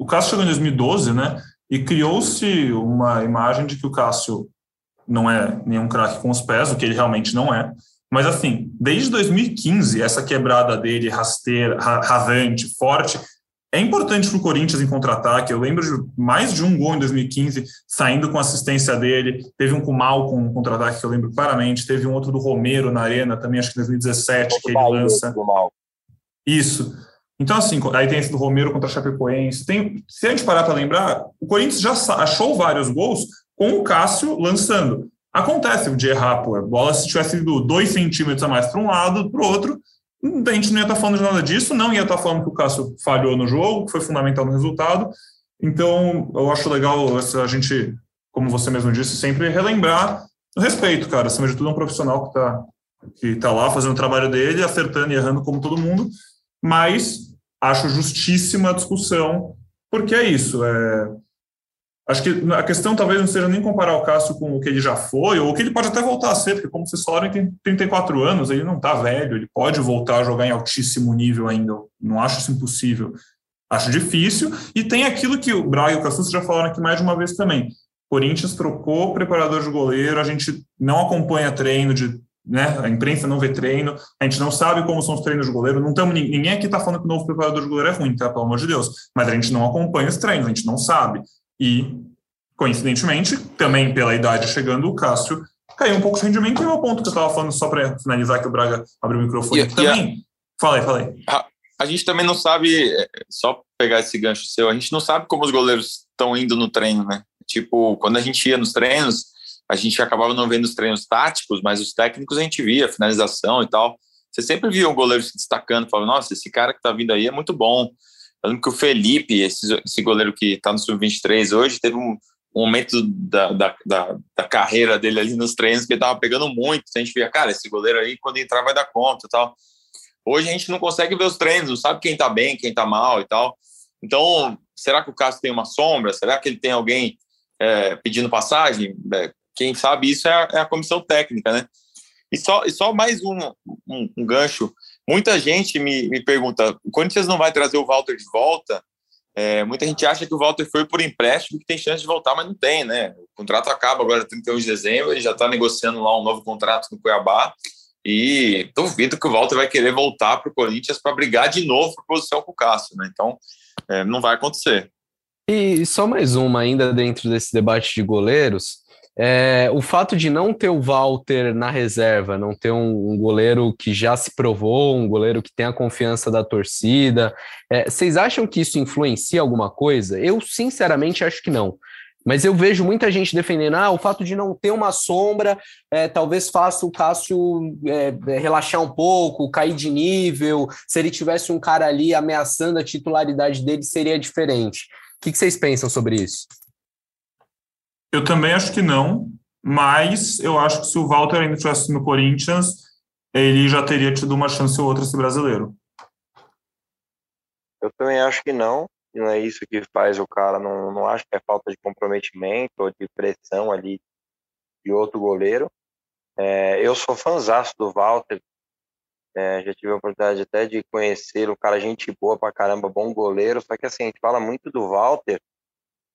o Cássio chegou em 2012, né? E criou-se uma imagem de que o Cássio não é nenhum craque com os pés, o que ele realmente não é. Mas assim, desde 2015, essa quebrada dele rasteira, rasante, forte, é importante para o Corinthians em contra-ataque. Eu lembro de mais de um gol em 2015, saindo com assistência dele. Teve um com mal com contra-ataque, que eu lembro claramente. Teve um outro do Romero na Arena, também acho que em 2017, que ele lança. Isso. Então, assim, aí tem esse do Romero contra a Chapecoense. Tem, se a gente parar para lembrar, o Corinthians já achou vários gols com o Cássio lançando. Acontece de errar, pô. A bola, se tivesse ido dois centímetros a mais para um lado, para o outro, a gente não ia estar tá falando de nada disso, não ia estar tá falando que o Cássio falhou no jogo, que foi fundamental no resultado. Então, eu acho legal a gente, como você mesmo disse, sempre relembrar o respeito, cara. Acima de tudo, é um profissional que está que tá lá fazendo o trabalho dele, acertando e errando como todo mundo, mas acho justíssima a discussão, porque é isso. É, acho que a questão talvez não seja nem comparar o Cássio com o que ele já foi, ou o que ele pode até voltar a ser, porque, como vocês falaram, ele tem 34 anos, ele não está velho, ele pode voltar a jogar em altíssimo nível ainda. Não acho isso impossível. Acho difícil. E tem aquilo que o Braga e o Cassus já falaram aqui mais de uma vez também. Corinthians trocou preparador de goleiro, a gente não acompanha treino de né? A imprensa não vê treino, a gente não sabe como são os treinos de goleiro. Não tamo, ninguém aqui está falando que o novo preparador de goleiro é ruim, tá? Pelo amor de Deus. Mas a gente não acompanha os treinos, a gente não sabe. E coincidentemente, também pela idade chegando, o Cássio caiu um pouco de rendimento, e é o ponto que eu estava falando, só para finalizar, que o Braga abriu o microfone e, também. Aí, fala aí. A, a, gente também não sabe, é, só pegar esse gancho seu, a gente não sabe como os goleiros estão indo no treino, né? Tipo, quando a gente ia nos treinos, a gente acabava não vendo os treinos táticos, mas os técnicos a gente via, finalização e tal. Você sempre via um goleiro se destacando, falando, nossa, esse cara que tá vindo aí é muito bom. Eu lembro que o Felipe, esse, esse goleiro que tá no Sub-23 hoje, teve um, um momento da, da, da, da, carreira dele ali nos treinos que ele tava pegando muito. A gente via, cara, esse goleiro aí, quando entrar, vai dar conta e tal. Hoje a gente não consegue ver os treinos, não sabe quem tá bem, quem tá mal e tal. Então, será que o Cássio tem uma sombra? Será que ele tem alguém é, pedindo passagem? É, quem sabe isso é a, é a, comissão técnica, né? E só, e só mais um, um, um gancho. Muita gente me, me pergunta: o Corinthians não vai trazer o Walter de volta? É, muita gente acha que o Walter foi por empréstimo que tem chance de voltar, mas não tem, né? O contrato acaba agora 31 de dezembro, ele já está negociando lá um novo contrato no Cuiabá. E duvido que o Walter vai querer voltar para o Corinthians para brigar de novo por posição com o Cássio, né? Então, é, não vai acontecer. E só mais uma ainda dentro desse debate de goleiros. É, o fato de não ter o Walter na reserva, não ter um, um, goleiro que já se provou, um goleiro que tem a confiança da torcida, é, vocês acham que isso influencia alguma coisa? Eu, sinceramente, acho que não. Mas eu vejo muita gente defendendo, ah, o fato de não ter uma sombra é, talvez faça o Cássio é, é, relaxar um pouco, cair de nível. Se ele tivesse um cara ali ameaçando a titularidade dele, seria diferente. O que, que vocês pensam sobre isso? Eu também acho que não, mas eu acho que se o Walter ainda estivesse no Corinthians, ele já teria tido uma chance ou outra ser brasileiro. Eu também acho que não. Não é isso que faz o cara. Não, não acho que é falta de comprometimento ou de pressão ali de outro goleiro. É, eu sou fãzaço do Walter. É, já tive a oportunidade até de conhecer o cara, gente boa pra caramba, bom goleiro. Só que assim, a gente fala muito do Walter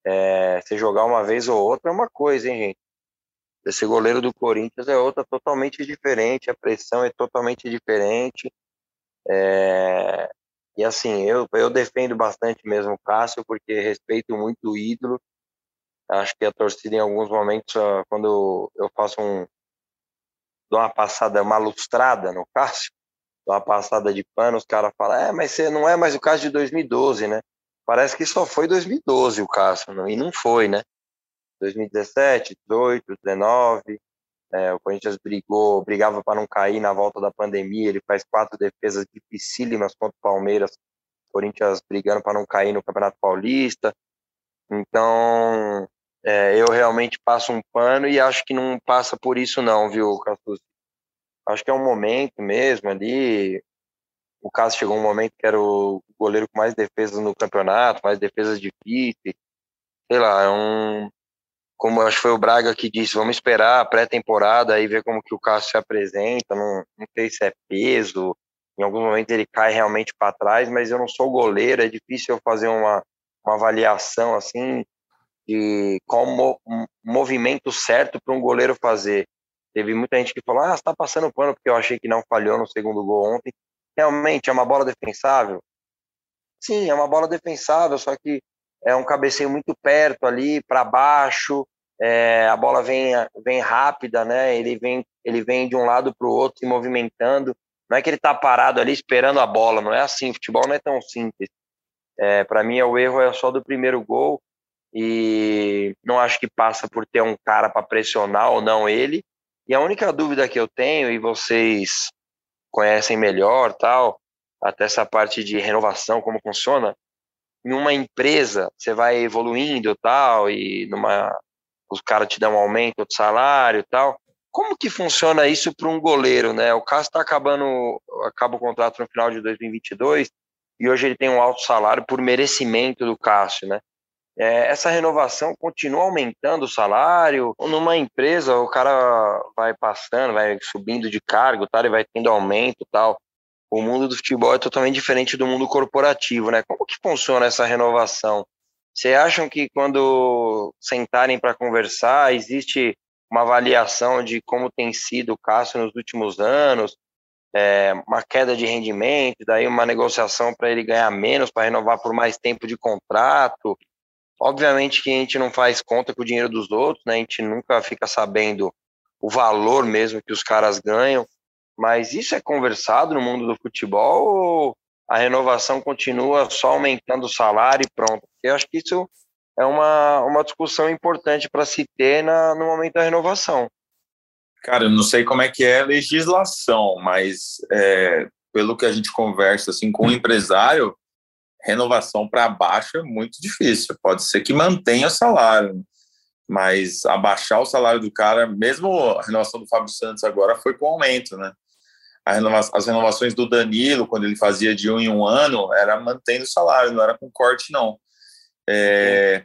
é, se jogar uma vez ou outra é uma coisa, hein, gente? Esse goleiro do Corinthians é outra totalmente diferente, a pressão é totalmente diferente. É, e assim, eu, eu defendo bastante mesmo o Cássio, porque respeito muito o ídolo. Acho que a torcida, em alguns momentos, quando eu faço um. dou uma passada, uma lustrada no Cássio, dou uma passada de pano, os caras falam: é, mas você não é mais o Cássio de 2012, né? Parece que só foi 2012 o Cássio, e não foi, né? 2017, 18, 19, é, o Corinthians brigou, brigava para não cair na volta da pandemia, ele faz quatro defesas dificílimas contra o Palmeiras, o Corinthians brigando para não cair no Campeonato Paulista. Então, é, eu realmente passo um pano e acho que não passa por isso não, viu, Cassus? Acho que é um momento mesmo ali, o caso chegou um momento que era o goleiro com mais defesas no campeonato, mais defesas difíceis. Sei lá, é um. Como acho que foi o Braga que disse, vamos esperar a pré-temporada e ver como que o Cássio se apresenta. Não, não sei se é peso, em alguns momentos ele cai realmente para trás, mas eu não sou goleiro, é difícil eu fazer uma, uma avaliação assim de qual mo, movimento certo para um goleiro fazer. Teve muita gente que falou: ah, está passando pano porque eu achei que não falhou no segundo gol ontem realmente é uma bola defensável? Sim, é uma bola defensável, só que é um cabeceio muito perto ali, para baixo, é, a bola vem, vem rápida, né? Ele vem, ele vem de um lado para o outro se movimentando. Não é que ele está parado ali esperando a bola, não é assim. Futebol não é tão simples. É, para mim, o erro é só do primeiro gol e não acho que passa por ter um cara para pressionar ou não ele. E a única dúvida que eu tenho, e vocês conhecem melhor, tal, até essa parte de renovação, como funciona. Em uma empresa, você vai evoluindo, tal, e numa os caras te dão um aumento de salário, tal. Como que funciona isso para um goleiro, né? O Cássio está acabando, acaba o contrato no final de 2022 e hoje ele tem um alto salário por merecimento do Cássio, né? É, essa renovação continua aumentando o salário? Numa empresa o cara vai passando, vai subindo de cargo, tal, e vai tendo aumento tal. O mundo do futebol é totalmente diferente do mundo corporativo, né? Como que funciona essa renovação? Vocês acham que quando sentarem para conversar, existe uma avaliação de como tem sido o Cássio nos últimos anos, é, uma queda de rendimento, daí uma negociação para ele ganhar menos, para renovar por mais tempo de contrato? Obviamente que a gente não faz conta com o dinheiro dos outros, né? A gente nunca fica sabendo o valor mesmo que os caras ganham, mas isso é conversado no mundo do futebol ou a renovação continua só aumentando o salário e pronto? Eu acho que isso é uma, uma discussão importante para se ter na, no momento da renovação. Cara, eu não sei como é que é a legislação, mas é, pelo que a gente conversa assim com o empresário, renovação para baixo é muito difícil. Pode ser que mantenha o salário, mas abaixar o salário do cara, mesmo a renovação do Fábio Santos agora foi com aumento, né? As renovações do Danilo, quando ele fazia de um em um ano, era mantendo o salário, não era com corte, não. É,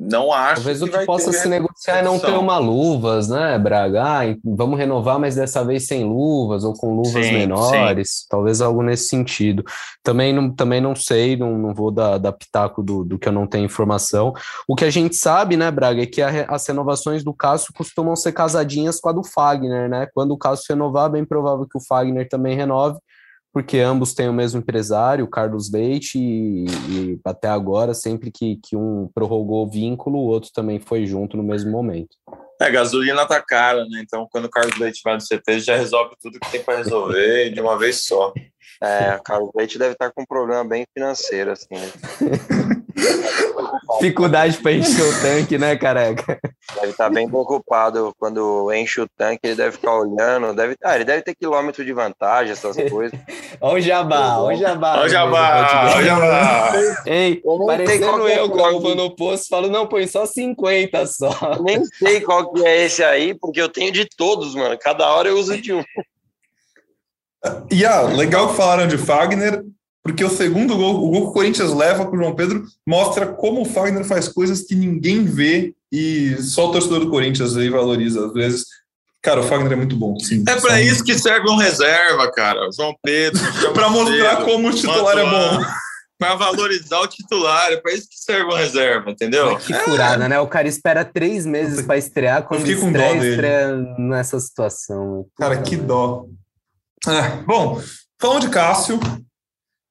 não acho Talvez o que, que possa se negociar é não ter uma luvas, né, Braga? Ah, vamos renovar, mas dessa vez sem luvas ou com luvas sim, menores. Sim. Talvez algo nesse sentido. Também não, também não sei, não, não vou dar, dar pitaco do, do que eu não tenho informação. O que a gente sabe, né, Braga, é que a, as renovações do Cássio costumam ser casadinhas com a do Fagner, né? Quando o Cássio renovar, é bem provável que o Fagner também renove porque ambos têm o mesmo empresário, Carlos Leite, e, e, até agora, sempre que, que um prorrogou o vínculo, o outro também foi junto no mesmo momento. É, gasolina tá cara, né? Então, quando o Carlos Leite vai no CT, já resolve tudo que tem para resolver de uma vez só. É, o Carlos Leite deve estar com um problema bem financeiro, assim. Né? <laughs> <laughs> Dificuldade para encher o tanque, né, careca? Deve estar bem preocupado quando enche o tanque, ele deve ficar olhando, deve, ah, ele deve ter quilômetro de vantagem, essas <laughs> coisas. Olha o jabá, olha o jabá. Olha o jabá, olha o jabá. Ei, eu parecendo eu, quando eu vou no posto, falo, não, põe só 50 só. Nem sei qual que é esse aí, porque eu tenho de todos, mano. Cada hora eu uso de um. <laughs> E ah, legal que falaram de Fagner, porque o segundo gol, o gol que o Corinthians leva com o João Pedro, mostra como o Fagner faz coisas que ninguém vê e só o torcedor do Corinthians aí valoriza. Às vezes, cara, o Fagner é muito bom. Sim, é para isso que serve um reserva, cara. O João Pedro. <laughs> para mostrar como o titular é bom. Para valorizar o titular, é para isso que serve um reserva, entendeu? Que furada, é. né? O cara espera três meses para estrear, quando estreia, estreia nessa situação. Cara, que dó. É, bom, falando de Cássio,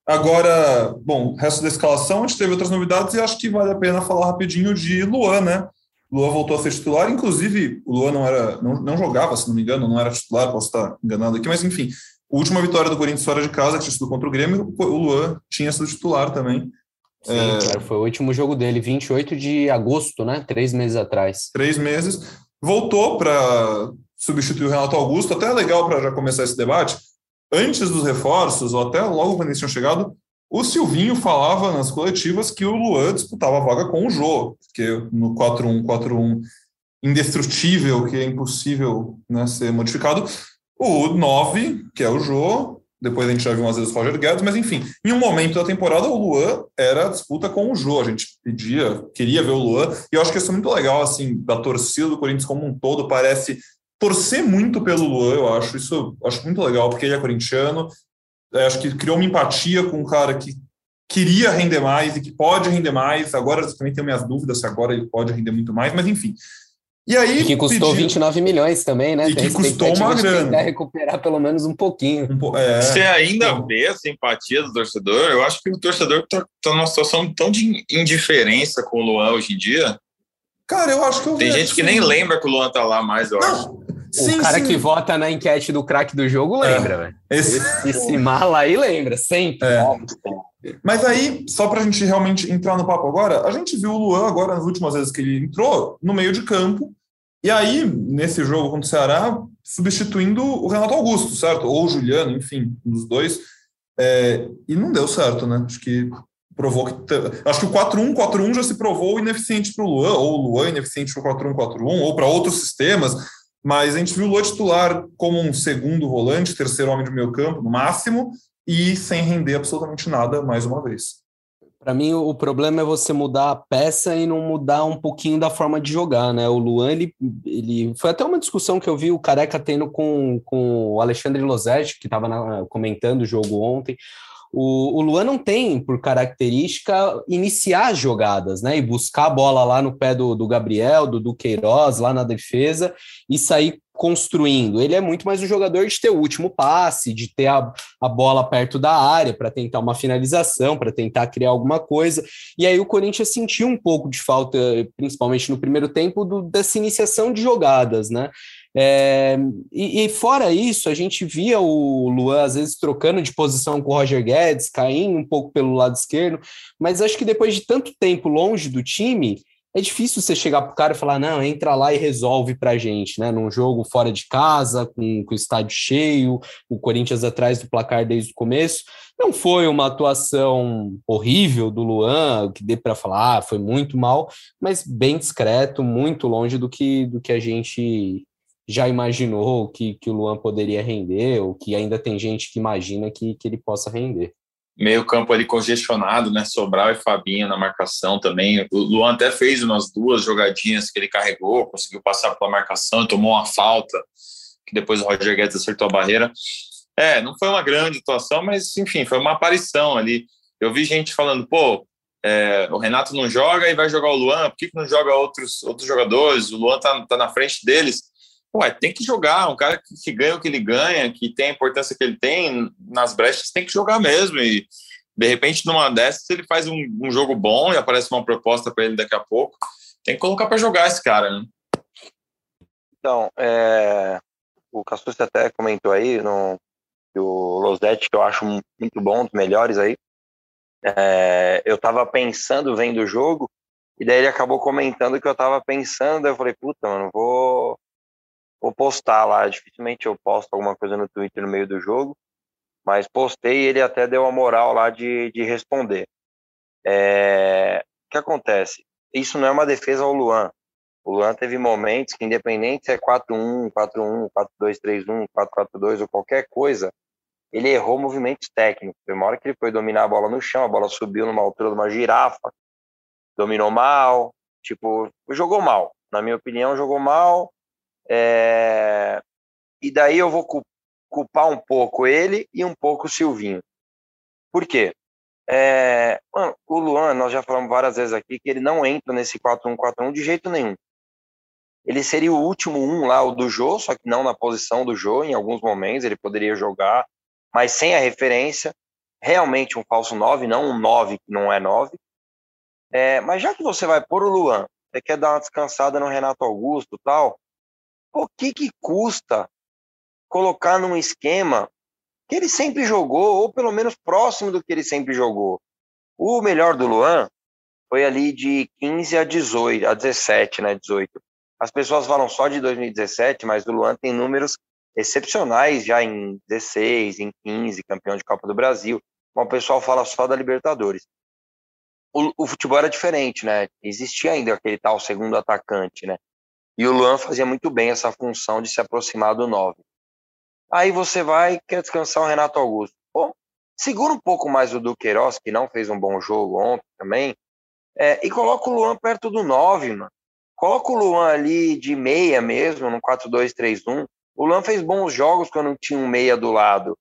agora, bom, resto da escalação, a gente teve outras novidades e acho que vale a pena falar rapidinho de Luan, né? Luan voltou a ser titular, inclusive o Luan não era, não, não jogava, se não me engano, não era titular, posso estar enganado aqui, mas enfim, a última vitória do Corinthians fora de casa, que tinha sido contra o Grêmio, o Luan tinha sido titular também. Sim, é... cara, foi o último jogo dele, 28 de agosto, né? Três meses atrás. Três meses. Voltou para substituir o Renato Augusto, até é legal para já começar esse debate. Antes dos reforços, ou até logo quando eles tinham chegado, o Silvinho falava nas coletivas que o Luan disputava a vaga com o Jô, porque no 4-1-4-1 indestrutível, que é impossível né, ser modificado, o 9, que é o Jô, depois a gente já viu umas vezes o Roger Guedes, mas enfim, em um momento da temporada o Luan era a disputa com o Jô, a gente pedia, queria ver o Luan, e eu acho que isso é muito legal, assim, da torcida do Corinthians como um todo, parece torcer muito pelo Luan, eu acho isso acho muito legal, porque ele é corintiano, é, acho que criou uma empatia com um cara que queria render mais e que pode render mais. Agora eu também tenho minhas dúvidas se agora ele pode render muito mais, mas enfim. E aí. E que custou pediu... 29 milhões também, né? E que custou uma grana. recuperar pelo menos um pouquinho. Um é, Você ainda então... vê a simpatia do torcedor? Eu acho que o torcedor está tá numa situação tão de indiferença com o Luan hoje em dia. Cara, eu acho que eu Tem gente que nem lembra que o Luan tá lá mais, eu Não. acho. Sim, o cara sim. que vota na enquete do craque do jogo é. lembra, velho. Esse... Esse mala aí lembra, sempre. É. Mas aí, só para a gente realmente entrar no papo agora, a gente viu o Luan agora, nas últimas vezes que ele entrou, no meio de campo, e aí, nesse jogo contra o Ceará, substituindo o Renato Augusto, certo? Ou o Juliano, enfim, um dos dois. É, e não deu certo, né? Acho que provou que. Acho que o 4-1, 4-1 já se provou ineficiente para o Luan, ou o Luan ineficiente para o 4-1, 4-1, ou para outros sistemas. Mas a gente viu o Lua titular como um segundo volante, terceiro homem de meio campo, no máximo, e sem render absolutamente nada mais uma vez. Para mim, o problema é você mudar a peça e não mudar um pouquinho da forma de jogar, né? O Luan, ele, ele foi até uma discussão que eu vi o Careca tendo com, com o Alexandre Losetti, que estava comentando o jogo ontem. O, o Luan não tem, por característica, iniciar as jogadas, né? E buscar a bola lá no pé do, do Gabriel, do Duqueiroz, lá na defesa, e sair construindo. Ele é muito mais um jogador de ter o último passe, de ter a, a bola perto da área para tentar uma finalização, para tentar criar alguma coisa. E aí o Corinthians sentiu um pouco de falta, principalmente no primeiro tempo, do, dessa iniciação de jogadas, né? É, e, e, fora isso, a gente via o Luan às vezes trocando de posição com o Roger Guedes, caindo um pouco pelo lado esquerdo, mas acho que depois de tanto tempo longe do time, é difícil você chegar pro cara e falar, não, entra lá e resolve pra gente, né? Num jogo fora de casa, com, com o estádio cheio, o Corinthians atrás do placar desde o começo. Não foi uma atuação horrível do Luan, que dê para falar, ah, foi muito mal, mas bem discreto, muito longe do que, do que a gente já imaginou que, que o Luan poderia render, ou que ainda tem gente que imagina que, que ele possa render meio campo ali congestionado, né? Sobral e Fabinho na marcação também. O Luan até fez umas duas jogadinhas que ele carregou, conseguiu passar pela marcação, tomou uma falta, que depois o Roger Guedes acertou a barreira. É, não foi uma grande atuação, mas enfim, foi uma aparição ali. Eu vi gente falando, pô, é, o Renato não joga e vai jogar o Luan, por que, que não joga outros, outros jogadores? O Luan tá, tá na frente deles. Ué, tem que jogar, um cara que, que, ganha o que ele ganha, que tem a importância que ele tem, nas brechas tem que jogar mesmo, e de repente numa dessas ele faz um, um jogo bom e aparece uma proposta para ele daqui a pouco, tem que colocar para jogar esse cara, né? Então, é, o Cassus até comentou aí no, o Losetti, que eu acho muito bom, dos melhores aí, é, eu tava pensando vendo o jogo, e daí ele acabou comentando que eu tava pensando, eu falei, puta, mano, vou vou postar lá. Dificilmente eu posto alguma coisa no Twitter no meio do jogo, mas postei e ele até deu a moral lá de, de responder. É, o que acontece? Isso não é uma defesa ao Luan. O Luan teve momentos que, independente se é 4-1, 4-1, 4-2-3-1, 4-4-2 ou qualquer coisa, ele errou movimentos técnicos. Foi uma hora que ele foi dominar a bola no chão, a bola subiu numa altura de uma girafa, dominou mal, tipo, jogou mal. Na minha opinião, jogou mal, é... E daí eu vou culpar um pouco ele e um pouco o Silvinho. Por quê? É... Mano, o Luan, nós já falamos várias vezes aqui que ele não entra nesse 4-1-4-1 de jeito nenhum. Ele seria o último um lá, o do Jô, só que não na posição do Jô, em alguns momentos ele poderia jogar, mas sem a referência. Realmente um falso 9, não um 9 que não é 9. É, mas já que você vai pôr o Luan, você quer dar uma descansada no Renato Augusto tal, o que, que custa colocar num esquema que ele sempre jogou, ou pelo menos próximo do que ele sempre jogou? O melhor do Luan foi ali de 15 a 18, a 17, né, 18. As pessoas falam só de 2017, mas o Luan tem números excepcionais já em 16, em 15, campeão de Copa do Brasil. O pessoal fala só da Libertadores. O, o futebol era diferente, né? Existia ainda aquele tal segundo atacante, né? E o Luan fazia muito bem essa função de se aproximar do 9. Aí você vai, quer descansar o Renato Augusto. Pô, segura um pouco mais o Duqueiroz, que não fez um bom jogo ontem também, é, e coloca o Luan perto do 9, mano. Coloca o Luan ali de meia mesmo, no 4-2-3-1. O Luan fez bons jogos quando tinha um meia do lado,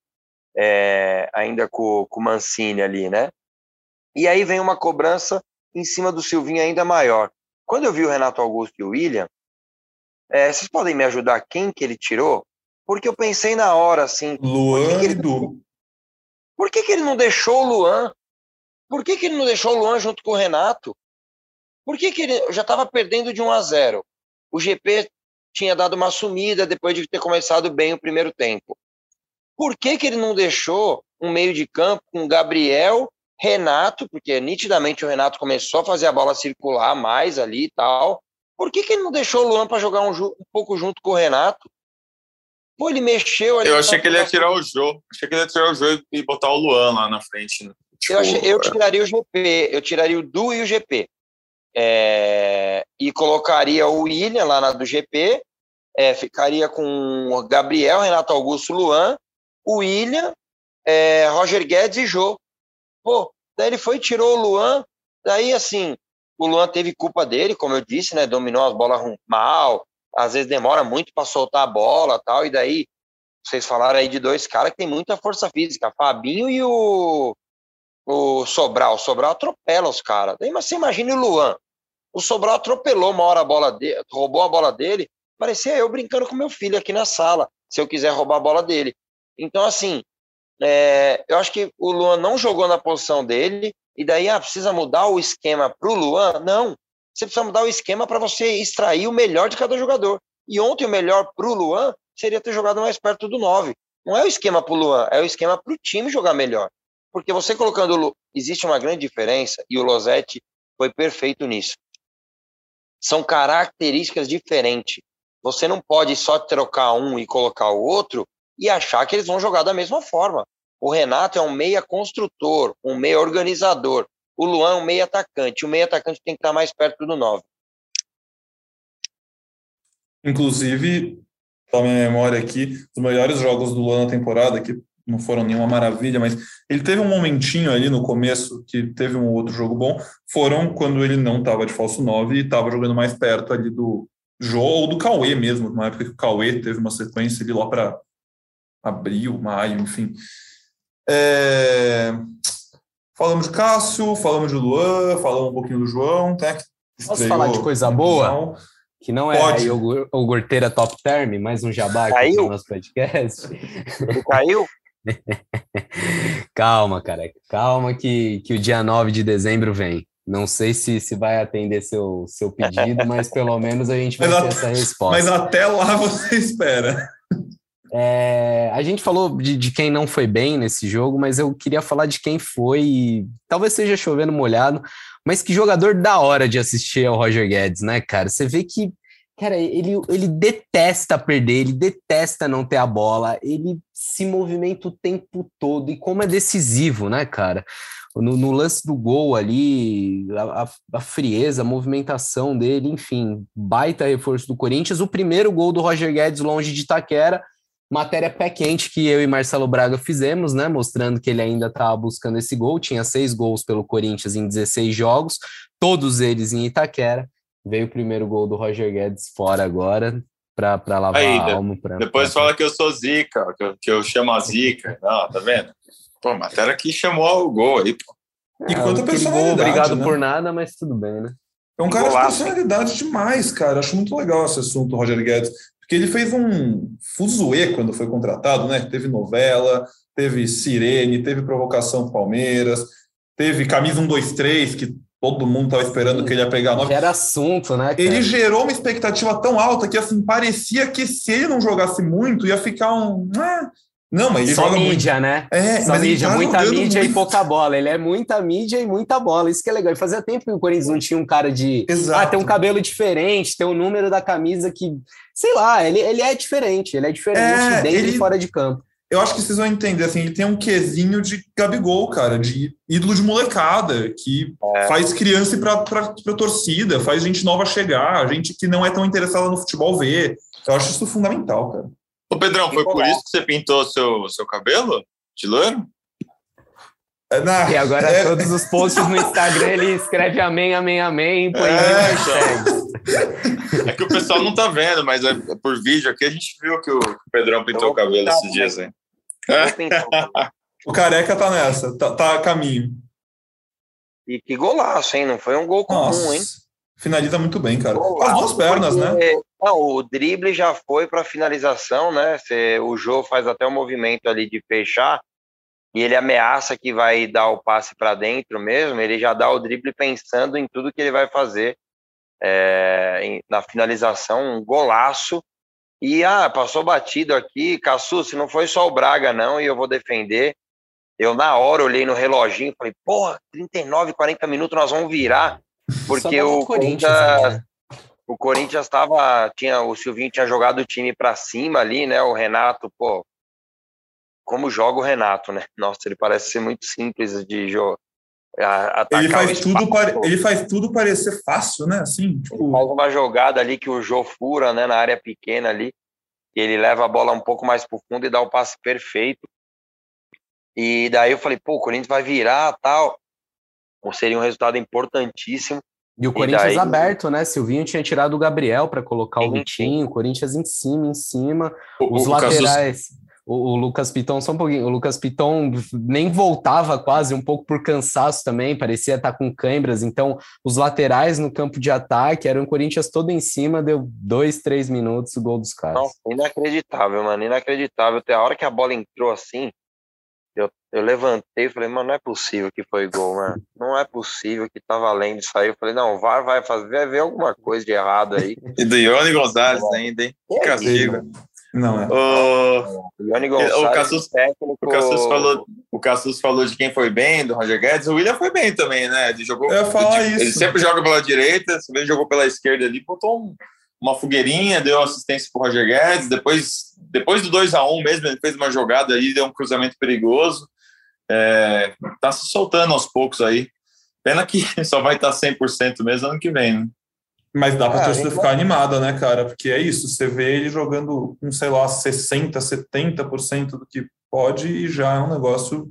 é, ainda com, com o Mancini ali, né? E aí vem uma cobrança em cima do Silvinho ainda maior. Quando eu vi o Renato Augusto e o William, é, vocês podem me ajudar quem que ele tirou? Porque eu pensei na hora, assim... Luan que e Du. Por que, que ele não deixou o Luan? Por que, que ele não deixou o Luan junto com o Renato? Por que, que ele já estava perdendo de 1 a 0? O GP tinha dado uma sumida depois de ter começado bem o primeiro tempo. Por que, que ele não deixou um meio de campo com Gabriel, Renato, porque nitidamente o Renato começou a fazer a bola circular mais ali e tal, por que, que ele não deixou o Luan para jogar um, um, pouco junto com o Renato? Pô, ele mexeu ali. Eu achei que ele ia tirar o Jô. Achei que ele ia tirar o Jô e botar o Luan lá na frente. Né? Tipo, eu, achei, eu tiraria o GP, eu tiraria o Du e o GP. É, e colocaria o William lá na do GP, é, ficaria com o Gabriel, Renato Augusto, Luan, o William, é, Roger Guedes e Jô. Pô, daí ele foi e tirou o Luan, daí assim, o Luan teve culpa dele, como eu disse, né? Dominou as bolas mal, às vezes demora muito para soltar a bola tal. E daí, vocês falaram aí de dois caras que tem muita força física, Fabinho e o, o Sobral. O Sobral atropela os caras. Mas você imagina o Luan. O Sobral atropelou uma hora a bola dele, roubou a bola dele. parecia eu brincando com meu filho aqui na sala, se eu quiser roubar a bola dele. Então, assim, é, eu acho que o Luan não jogou na posição dele, e daí, ah, precisa mudar o esquema para o Luan? Não. Você precisa mudar o esquema para você extrair o melhor de cada jogador. E ontem o melhor para o Luan seria ter jogado mais perto do 9. Não é o esquema para o Luan, é o esquema para o time jogar melhor. Porque você colocando. Existe uma grande diferença, e o Losetti foi perfeito nisso. São características diferentes. Você não pode só trocar um e colocar o outro e achar que eles vão jogar da mesma forma. O Renato é um meia construtor, um meia organizador. O Luan é um meia atacante. O meia atacante tem que estar mais perto do 9. Inclusive, a minha memória aqui, os melhores jogos do Luan na temporada, que não foram nenhuma maravilha, mas ele teve um momentinho ali no começo que teve um outro jogo bom, foram quando ele não estava de falso 9 e estava jogando mais perto ali do Jô ou do Cauê mesmo, na época que o Cauê teve uma sequência ali lá para abril, maio, enfim. É... Falamos de Cássio, falamos de Luan, falamos um pouquinho do João. Né, Posso falar de coisa boa? Que não é Pode. o iogurteira top term, mais um jabá aqui no nosso podcast. Caiu? <laughs> calma, cara. Calma que, que o dia 9 de dezembro vem. Não sei se, se vai atender seu, seu pedido, mas pelo menos a gente vai mas ter essa <laughs> resposta. Mas até lá você espera. É, a gente falou de, de, quem não foi bem nesse jogo, mas eu queria falar de quem foi. Talvez seja chovendo molhado, mas que jogador da hora de assistir ao Roger Guedes, né, cara? Você vê que Cara, ele, ele detesta perder, ele detesta não ter a bola, ele se movimenta o tempo todo, e como é decisivo, né, cara? No, no lance do gol ali, a, a, frieza, a movimentação dele, enfim, baita reforço do Corinthians. O primeiro gol do Roger Guedes longe de Itaquera, matéria pé quente que eu e Marcelo Braga fizemos, né? Mostrando que ele ainda estava buscando esse gol. Tinha seis gols pelo Corinthians em 16 jogos, todos eles em Itaquera. Veio o primeiro gol do Roger Guedes fora agora, para lavar Aí, a alma. Pra, depois pra... fala que eu sou zica, que eu, que eu chamo a zica. <laughs> Não, tá vendo? Pô, matéria que chamou o gol aí, pô. E é, quanto personalidade, gol, Obrigado né? por nada, mas tudo bem, né? É um cara de personalidade demais, cara. Acho muito legal esse assunto, Roger Guedes. Porque ele fez um fuzuê quando foi contratado, né? Teve novela, teve sirene, teve provocação Palmeiras, teve camisa 1, 2, 3, que todo mundo estava esperando que ele ia pegar nove. Era assunto, né? Cara? Ele gerou uma expectativa tão alta que assim parecia que se ele não jogasse muito ia ficar um. Ah, não, mas ele Só joga mídia, muito. né? É, Só mídia, muita mídia muito. e pouca bola. Ele é muita mídia e muita bola. Isso que é legal. E fazia tempo que o Corinthians não tinha um cara de. Exato. Ah, tem um cabelo diferente, tem o um número da camisa que. Sei lá, ele, ele é diferente. Ele é diferente é, dentro ele... e fora de campo eu acho que vocês vão entender, assim, ele tem um quesinho de Gabigol, cara, de ídolo de molecada, que é. faz criança ir pra, pra, pra torcida, faz gente nova chegar, gente que não é tão interessada no futebol ver. Eu acho isso fundamental, cara. Ô, Pedrão, foi por isso que você pintou seu, seu cabelo de loiro? É, na, e agora é... todos os posts no Instagram ele escreve amém, amém, amém põe é, então. é que o pessoal não tá vendo, mas é, por vídeo aqui a gente viu que o Pedrão pintou o cabelo esses dias aí. o careca tá nessa, tá, tá a caminho. E que golaço, hein? Não foi um gol comum, Nossa, hein? Finaliza muito bem, cara. Golaço, As duas pernas, porque, né? Não, o drible já foi para finalização, né? Você, o Jô faz até o um movimento ali de fechar e ele ameaça que vai dar o passe para dentro mesmo. Ele já dá o drible pensando em tudo que ele vai fazer é, em, na finalização. Um golaço e, ah, passou batido aqui, Cassu, se não foi só o Braga, não, e eu vou defender. Eu, na hora, olhei no reloginho e falei, porra, 39, 40 minutos nós vamos virar. Porque o Corinthians, né? o Corinthians estava, tinha, o Silvinho tinha jogado o time para cima ali, né? O Renato, pô, como joga o Renato, né? <laughs> Nossa, ele parece ser muito simples de jogar. Ele faz, tudo ele faz tudo parecer fácil, né? Assim, tipo... Ele faz uma jogada ali que o Jô fura, né? Na área pequena ali. E ele leva a bola um pouco mais pro fundo e dá o passe perfeito. E daí eu falei, pô, o Corinthians vai virar tal. Ou seria um resultado importantíssimo. E o Corinthians daí... aberto, né? Silvinho tinha tirado o Gabriel para colocar o Vitinho, o Corinthians em cima, em cima. O, os o laterais. o, o, Lucas Piton, só um pouquinho, o Lucas Piton nem voltava quase, um pouco por cansaço também, parecia estar com câimbras, então os laterais no campo de ataque eram o Corinthians todo em cima, deu dois, três minutos o gol dos caras. Não, inacreditável, mano, inacreditável. Até a hora que a bola entrou assim, eu, eu levantei e falei, mano, não é possível que foi gol, mano. Não é possível que tá valendo isso aí. Eu falei, não, vai, vai fazer, vai ver alguma coisa de errado aí. <laughs> e do Ione Gonzalez ainda, hein? Que castigo. Não é. O, o, Cassus, técnico... o, Cassus falou, o Cassus falou de quem foi bem, do Roger Guedes. O William foi bem também, né? Ele jogou. Eu ia falar ele, isso. Ele sempre joga pela direita, ele jogou pela esquerda ali, botou um, uma fogueirinha, deu assistência pro Roger Guedes. Depois, depois do 2 a 1 mesmo, ele fez uma jogada aí, deu um cruzamento perigoso. É, tá se soltando aos poucos aí. Pena que <laughs> só vai estar 100% mesmo ano que vem, né? Mas dá para a torcida ficar animada, né, cara? Porque é isso, você vê ele jogando com, sei lá, 60%, 70% do que pode e já é um negócio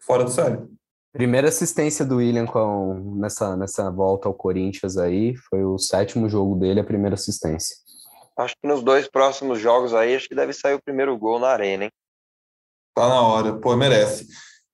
fora do sério. Primeira assistência do William com, nessa, nessa volta ao Corinthians aí, foi o sétimo jogo dele, a primeira assistência. Acho que nos dois próximos jogos aí, acho que deve sair o primeiro gol na arena, hein? Tá na hora, pô, merece.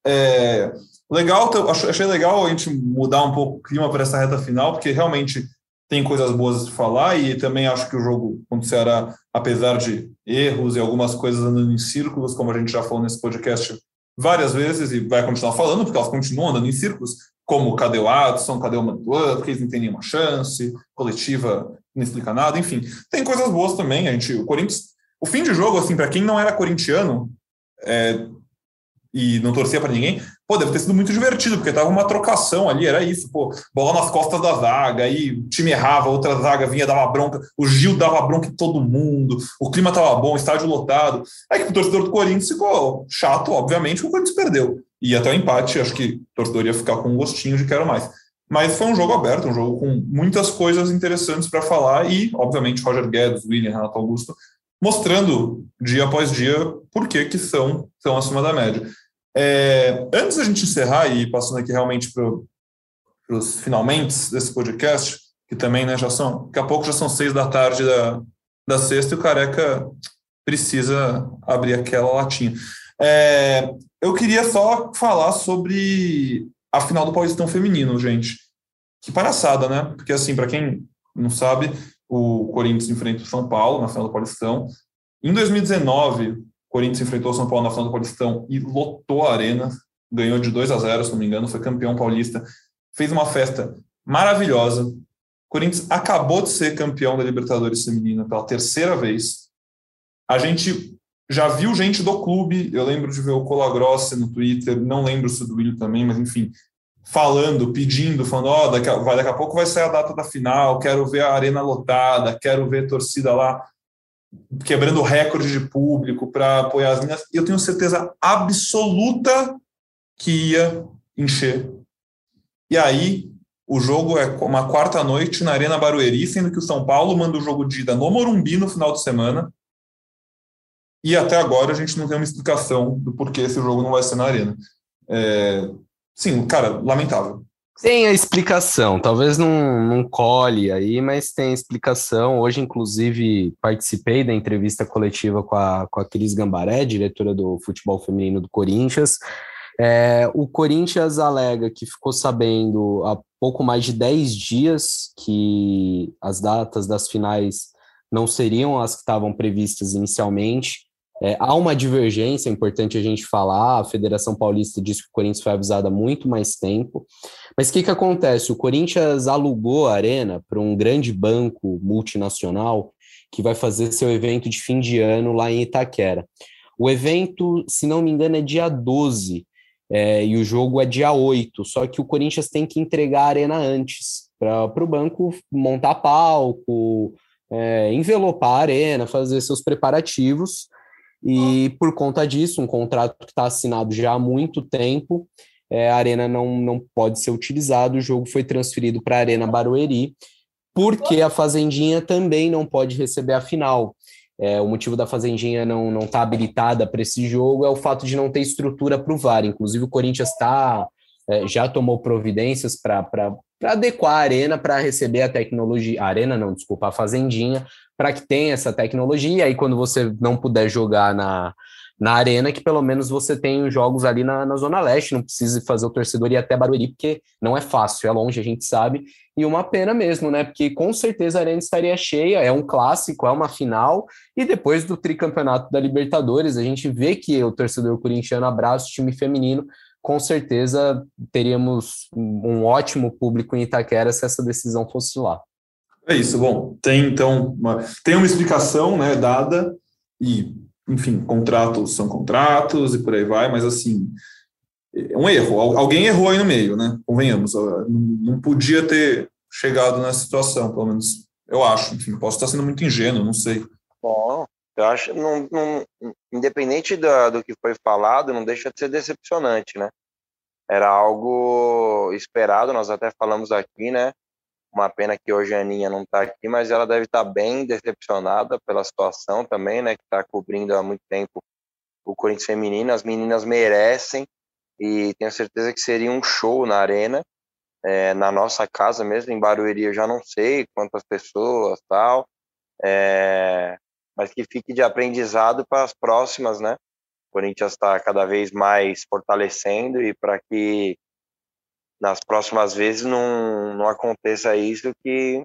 É, legal, achei legal a gente mudar um pouco o clima para essa reta final, porque realmente tem coisas boas de falar e também acho que o jogo contra o Ceará, apesar de erros e algumas coisas andando em círculos, como a gente já falou nesse podcast várias vezes e vai continuar falando, porque elas continuam andando em círculos, como cadê o Adson, cadê o Mantuan, porque eles não têm nenhuma chance, coletiva não explica nada, enfim. Tem coisas boas também, a gente, o Corinthians, o fim de jogo, assim, para quem não era corintiano, é, e não torcia para ninguém, pô, deve ter sido muito divertido, porque tava uma trocação ali, era isso, pô, bola nas costas da zaga, aí o time errava, outra zaga vinha, dava bronca, o Gil dava bronca em todo mundo, o clima tava bom, estádio lotado. Aí que o torcedor do Corinthians ficou chato, obviamente, o Corinthians perdeu. E até o empate, acho que o torcedor ia ficar com um gostinho de quero mais. Mas foi um jogo aberto, um jogo com muitas coisas interessantes para falar e, obviamente, Roger Guedes, William, Renato Augusto, mostrando dia após dia por que, que são, são acima da média. É, antes da gente encerrar e passando aqui realmente para os finalmente desse podcast, que também né, já são, daqui a pouco já são seis da tarde da, da sexta e o Careca precisa abrir aquela latinha. É, eu queria só falar sobre a final do Paulistão Feminino, gente. Que palhaçada, né? Porque, assim, para quem não sabe, o Corinthians enfrenta o São Paulo na final do Paulistão. Em 2019, Corinthians enfrentou o São Paulo na final do Paulistão e lotou a arena, ganhou de 2 a 0, se não me engano, foi campeão paulista, fez uma festa maravilhosa. Corinthians acabou de ser campeão da Libertadores feminina pela terceira vez. A gente já viu gente do clube, eu lembro de ver o Colagrossi no Twitter, não lembro se do Willian também, mas enfim, falando, pedindo, falando, ó, oh, daqui, daqui a pouco vai sair a data da final, quero ver a arena lotada, quero ver a torcida lá quebrando recorde de público para apoiar as meninas, eu tenho certeza absoluta que ia encher. E aí, o jogo é uma quarta noite na Arena Barueri, sendo que o São Paulo manda o jogo de ida no Morumbi no final de semana. E até agora a gente não tem uma explicação do porquê esse jogo não vai ser na Arena. É, sim, cara, lamentável. Tem a explicação, talvez não, não colhe aí, mas tem explicação. Hoje, inclusive, participei da entrevista coletiva com a, com a Cris Gambaré, diretora do futebol feminino do Corinthians. É, o Corinthians alega que ficou sabendo há pouco mais de 10 dias que as datas das finais não seriam as que estavam previstas inicialmente. É, há uma divergência, é importante a gente falar. A Federação Paulista disse que o Corinthians foi avisado há muito mais tempo. Mas o que, que acontece? O Corinthians alugou a arena para um grande banco multinacional que vai fazer seu evento de fim de ano lá em Itaquera. O evento, se não me engano, é dia 12 é, e o jogo é dia 8, só que o Corinthians tem que entregar a arena antes para o banco montar palco, é, envelopar a arena, fazer seus preparativos. E por conta disso, um contrato que está assinado já há muito tempo, é, a arena não, não pode ser utilizada, o jogo foi transferido para a Arena Barueri, porque a Fazendinha também não pode receber a final. É, o motivo da Fazendinha não estar não tá habilitada para esse jogo é o fato de não ter estrutura para o VAR. Inclusive, o Corinthians tá, é, já tomou providências para adequar a arena para receber a tecnologia. A arena, não, desculpa, a Fazendinha, para que tenha essa tecnologia. E quando você não puder jogar na, na arena que pelo menos você tem os jogos ali na, na Zona Leste, não precisa fazer o torcedor ir até Barueri, porque não é fácil, é longe, a gente sabe, e uma pena mesmo, né? Porque com certeza a arena estaria cheia, é um clássico, é uma final, e depois do tricampeonato da Libertadores, a gente vê que o torcedor corintiano abraça o time feminino, com certeza teríamos um ótimo público em Itaquera se essa decisão fosse lá. É isso, bom, tem então uma, tem uma explicação né, dada, e enfim, contratos são contratos e por aí vai, mas assim, é um erro. Alguém errou aí no meio, né? Convenhamos. Não podia ter chegado nessa situação, pelo menos eu acho. Enfim, posso estar sendo muito ingênuo, não sei. Bom, eu acho, não, não, independente do, do que foi falado, não deixa de ser decepcionante, né? Era algo esperado, nós até falamos aqui, né? Uma pena que hoje a Aninha não está aqui, mas ela deve estar tá bem decepcionada pela situação também, né? Que está cobrindo há muito tempo o Corinthians feminino. As meninas merecem e tenho certeza que seria um show na arena, é, na nossa casa mesmo, em Barueri. Eu já não sei quantas pessoas tal, é, mas que fique de aprendizado para as próximas, né? O Corinthians está cada vez mais fortalecendo e para que nas próximas vezes não, não aconteça isso que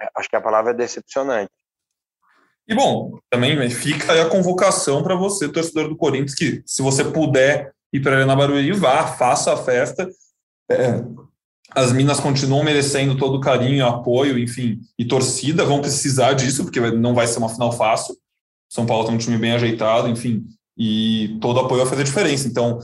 é, acho que a palavra é decepcionante. E bom, também fica aí a convocação para você, torcedor do Corinthians, que se você puder ir para a Arena Barueri, vá, faça a festa. É, as minas continuam merecendo todo o carinho, apoio, enfim, e torcida, vão precisar disso, porque não vai ser uma final fácil. São Paulo tem um time bem ajeitado, enfim, e todo apoio vai fazer diferença. Então,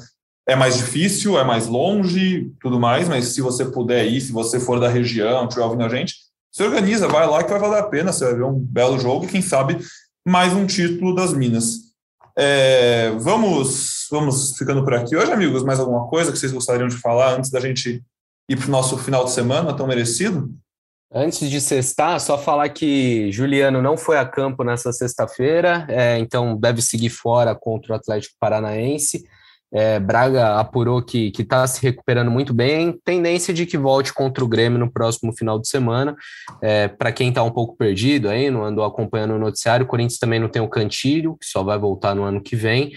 é mais difícil, é mais longe, tudo mais, mas se você puder ir, se você for da região, estiver ouvindo a gente, se organiza, vai lá que vai valer a pena, você vai ver um belo jogo e quem sabe mais um título das Minas. É, vamos, vamos ficando por aqui hoje, amigos. Mais alguma coisa que vocês gostariam de falar antes da gente ir para o nosso final de semana tão merecido? Antes de sextar, só falar que Juliano não foi a campo nessa sexta-feira, é, então deve seguir fora contra o Atlético Paranaense. É, Braga apurou que está se recuperando muito bem, tendência de que volte contra o Grêmio no próximo final de semana. É, Para quem está um pouco perdido aí, não andou acompanhando o noticiário, o Corinthians também não tem o Cantilho, que só vai voltar no ano que vem.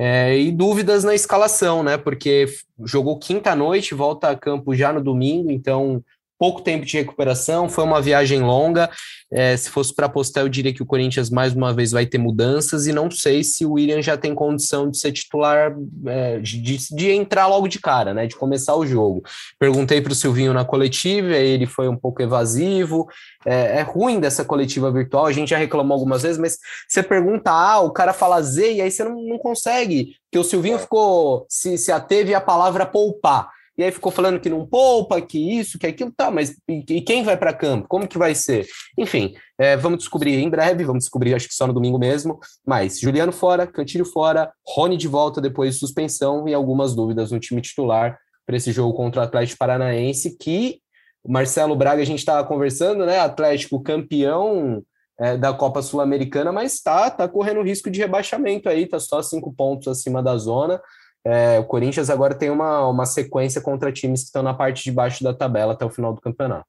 É, e dúvidas na escalação, né? Porque jogou quinta-noite, volta a campo já no domingo, então pouco tempo de recuperação, foi uma viagem longa. É, se fosse para apostar, eu diria que o Corinthians mais uma vez vai ter mudanças e não sei se o William já tem condição de ser titular, é, de, de, entrar logo de cara, né? De começar o jogo. Perguntei para o Silvinho na coletiva, ele foi um pouco evasivo. É, é, ruim dessa coletiva virtual, a gente já reclamou algumas vezes, mas você pergunta A, o cara fala Z, e aí você não, não consegue, porque o Silvinho é. ficou, se, se ateve a palavra poupar e aí ficou falando que não poupa, que isso, que aquilo, tá, mas e, quem vai para campo? Como que vai ser? Enfim, é, vamos descobrir em breve, vamos descobrir acho que só no domingo mesmo, mas Juliano fora, Cantilho fora, Rony de volta depois de suspensão e algumas dúvidas no time titular para esse jogo contra o Atlético Paranaense, que Marcelo Braga, a gente estava conversando, né, Atlético campeão é, da Copa Sul-Americana, mas está tá correndo risco de rebaixamento aí, tá só cinco pontos acima da zona, é, o Corinthians agora tem uma, uma sequência contra times que estão na parte de baixo da tabela até o final do campeonato.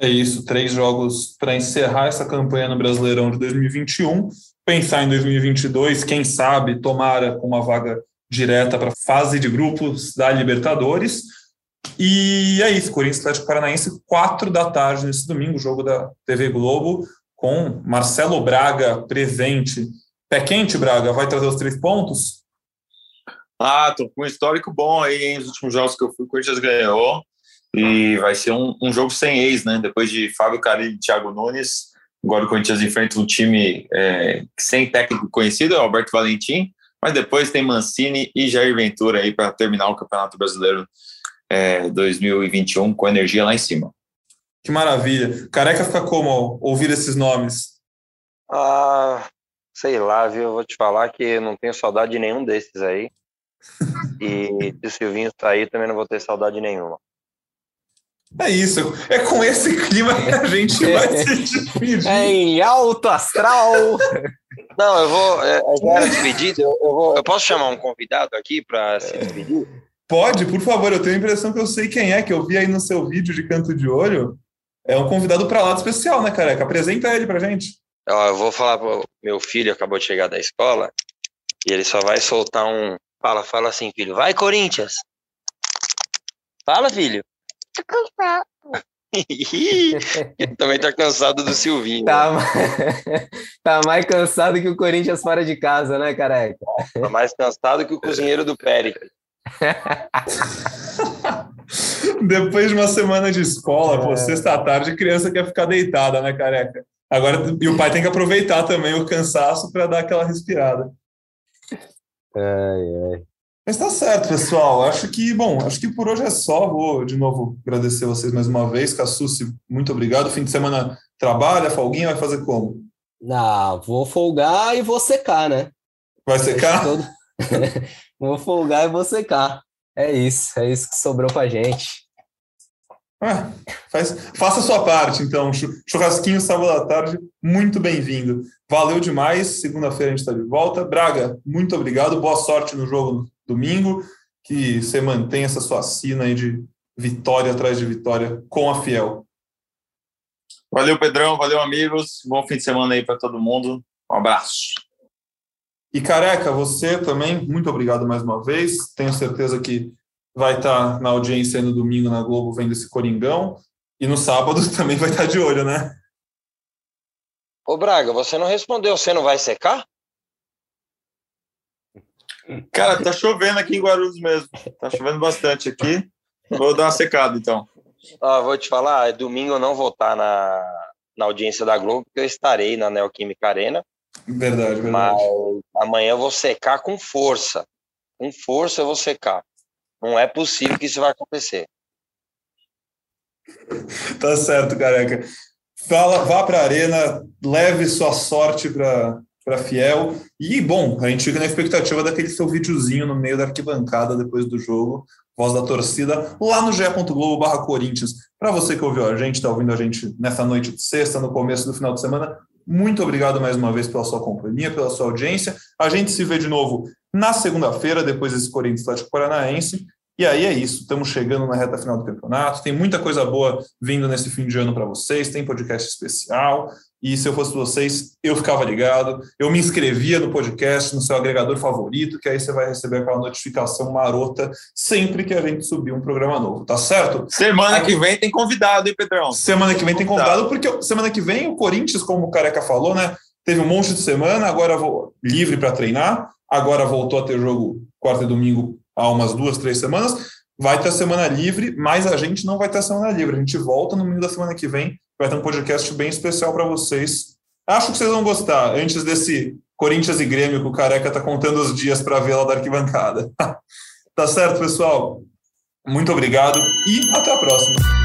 É isso, três jogos para encerrar essa campanha no Brasileirão de 2021. Pensar em 2022, quem sabe, tomara uma vaga direta para fase de grupos da Libertadores. E é isso, Corinthians Atlético Paranaense, quatro da tarde nesse domingo, jogo da TV Globo, com Marcelo Braga presente. Pé quente, Braga, vai trazer os três pontos? Ah, tô com um histórico bom aí, hein? Os últimos jogos que eu fui, o Corinthians ganhou. E vai ser um, um jogo sem ex, né? Depois de Fábio Carilli e Thiago Nunes, agora o Corinthians enfrenta um time é, sem técnico conhecido, é o Alberto Valentim, mas depois tem Mancini e Jair Ventura aí para terminar o Campeonato Brasileiro é, 2021 com energia lá em cima. Que maravilha. Careca fica como ao ouvir esses nomes? Ah, sei lá, viu? Eu vou te falar que não tenho saudade de nenhum desses aí. E se o Silvinho sair, também não vou ter saudade nenhuma. É isso. É com esse clima que a gente <laughs> vai se despedir. É em alto astral. Não, eu vou. É, era despedido. Eu, eu, vou, eu posso chamar um convidado aqui para se despedir? Pode, por favor. Eu tenho a impressão que eu sei quem é, que eu vi aí no seu vídeo de canto de olho. É um convidado para lado especial, né, careca? Apresenta ele pra gente. Eu vou falar pro meu filho, acabou de chegar da escola. E ele só vai soltar um. Fala, fala assim, filho. Vai, Corinthians! Fala, filho. Tô cansado. <laughs> ele também tá cansado do Silvinho. Tá, né? <laughs> tá mais cansado que o Corinthians fora de casa, né, careca? Tá mais cansado que o cozinheiro do Péricles. <laughs> Depois de uma semana de escola, pô, sexta tarde, a criança quer ficar deitada, né, careca? Agora, e o pai tem que aproveitar também o cansaço para dar aquela respirada. Ai, ai. Mas tá certo, pessoal. Acho que, bom, acho que por hoje é só. Vou de novo agradecer vocês mais uma vez. Cassucci, muito obrigado. Fim de semana trabalha, folguinha, vai fazer como? Ah, vou folgar e vou secar, né? Vai secar? Todo... <laughs> vou folgar e vou secar. É isso, é isso que sobrou pra gente. Ah, faz, faça a sua parte, então. Churrasquinho sábado à tarde, muito bem-vindo. Valeu demais. Segunda-feira a gente está de volta. Braga, muito obrigado. Boa sorte no jogo no domingo. Que você mantenha essa sua sina aí de vitória atrás de vitória com a Fiel. Valeu, Pedrão. Valeu, amigos. Bom fim de semana aí para todo mundo. Um abraço. E careca, você também, muito obrigado mais uma vez. Tenho certeza que vai estar na audiência no domingo na Globo vendo esse Coringão. E no sábado <laughs> também vai estar de olho, né? Ô Braga, você não respondeu, você não vai secar? Cara, tá chovendo aqui em Guarulhos mesmo. Tá chovendo bastante aqui. Vou dar uma secada então. Ah, vou te falar, domingo eu não vou estar na, na audiência da Globo, porque eu estarei na Neoquímica Arena. Verdade, verdade. Mas amanhã eu vou secar com força. Com força eu vou secar. Não é possível que isso vai acontecer. <laughs> tá certo, careca. Fala, vá para a arena, leve sua sorte para para Fiel. E, bom, a gente fica na expectativa daquele seu videozinho no meio da arquibancada depois do jogo, voz da torcida, lá no ge.globo barra Corinthians. Para você que ouviu a gente, está ouvindo a gente nessa noite de sexta, no começo do final de semana, muito obrigado mais uma vez pela sua companhia, pela sua audiência. A gente se vê de novo na segunda-feira, depois desse Corinthians Atlético Paranaense. E aí é isso, estamos chegando na reta final do campeonato. Tem muita coisa boa vindo nesse fim de ano para vocês. Tem podcast especial. E se eu fosse vocês, eu ficava ligado. Eu me inscrevia no podcast, no seu agregador favorito, que aí você vai receber aquela notificação marota sempre que a gente subir um programa novo, tá certo? Semana que vem tem convidado, hein, Pedrão? Semana que vem tem convidado, porque semana que vem o Corinthians, como o Careca falou, né? Teve um monte de semana, agora vou livre para treinar. Agora voltou a ter jogo quarta e domingo há umas duas, três semanas. Vai ter a semana livre, mas a gente não vai ter a semana livre. A gente volta no meio da semana que vem. Vai ter um podcast bem especial para vocês. Acho que vocês vão gostar. Antes desse Corinthians e Grêmio, que o Careca está contando os dias para ver lá da arquibancada. <laughs> tá certo, pessoal? Muito obrigado e até a próxima.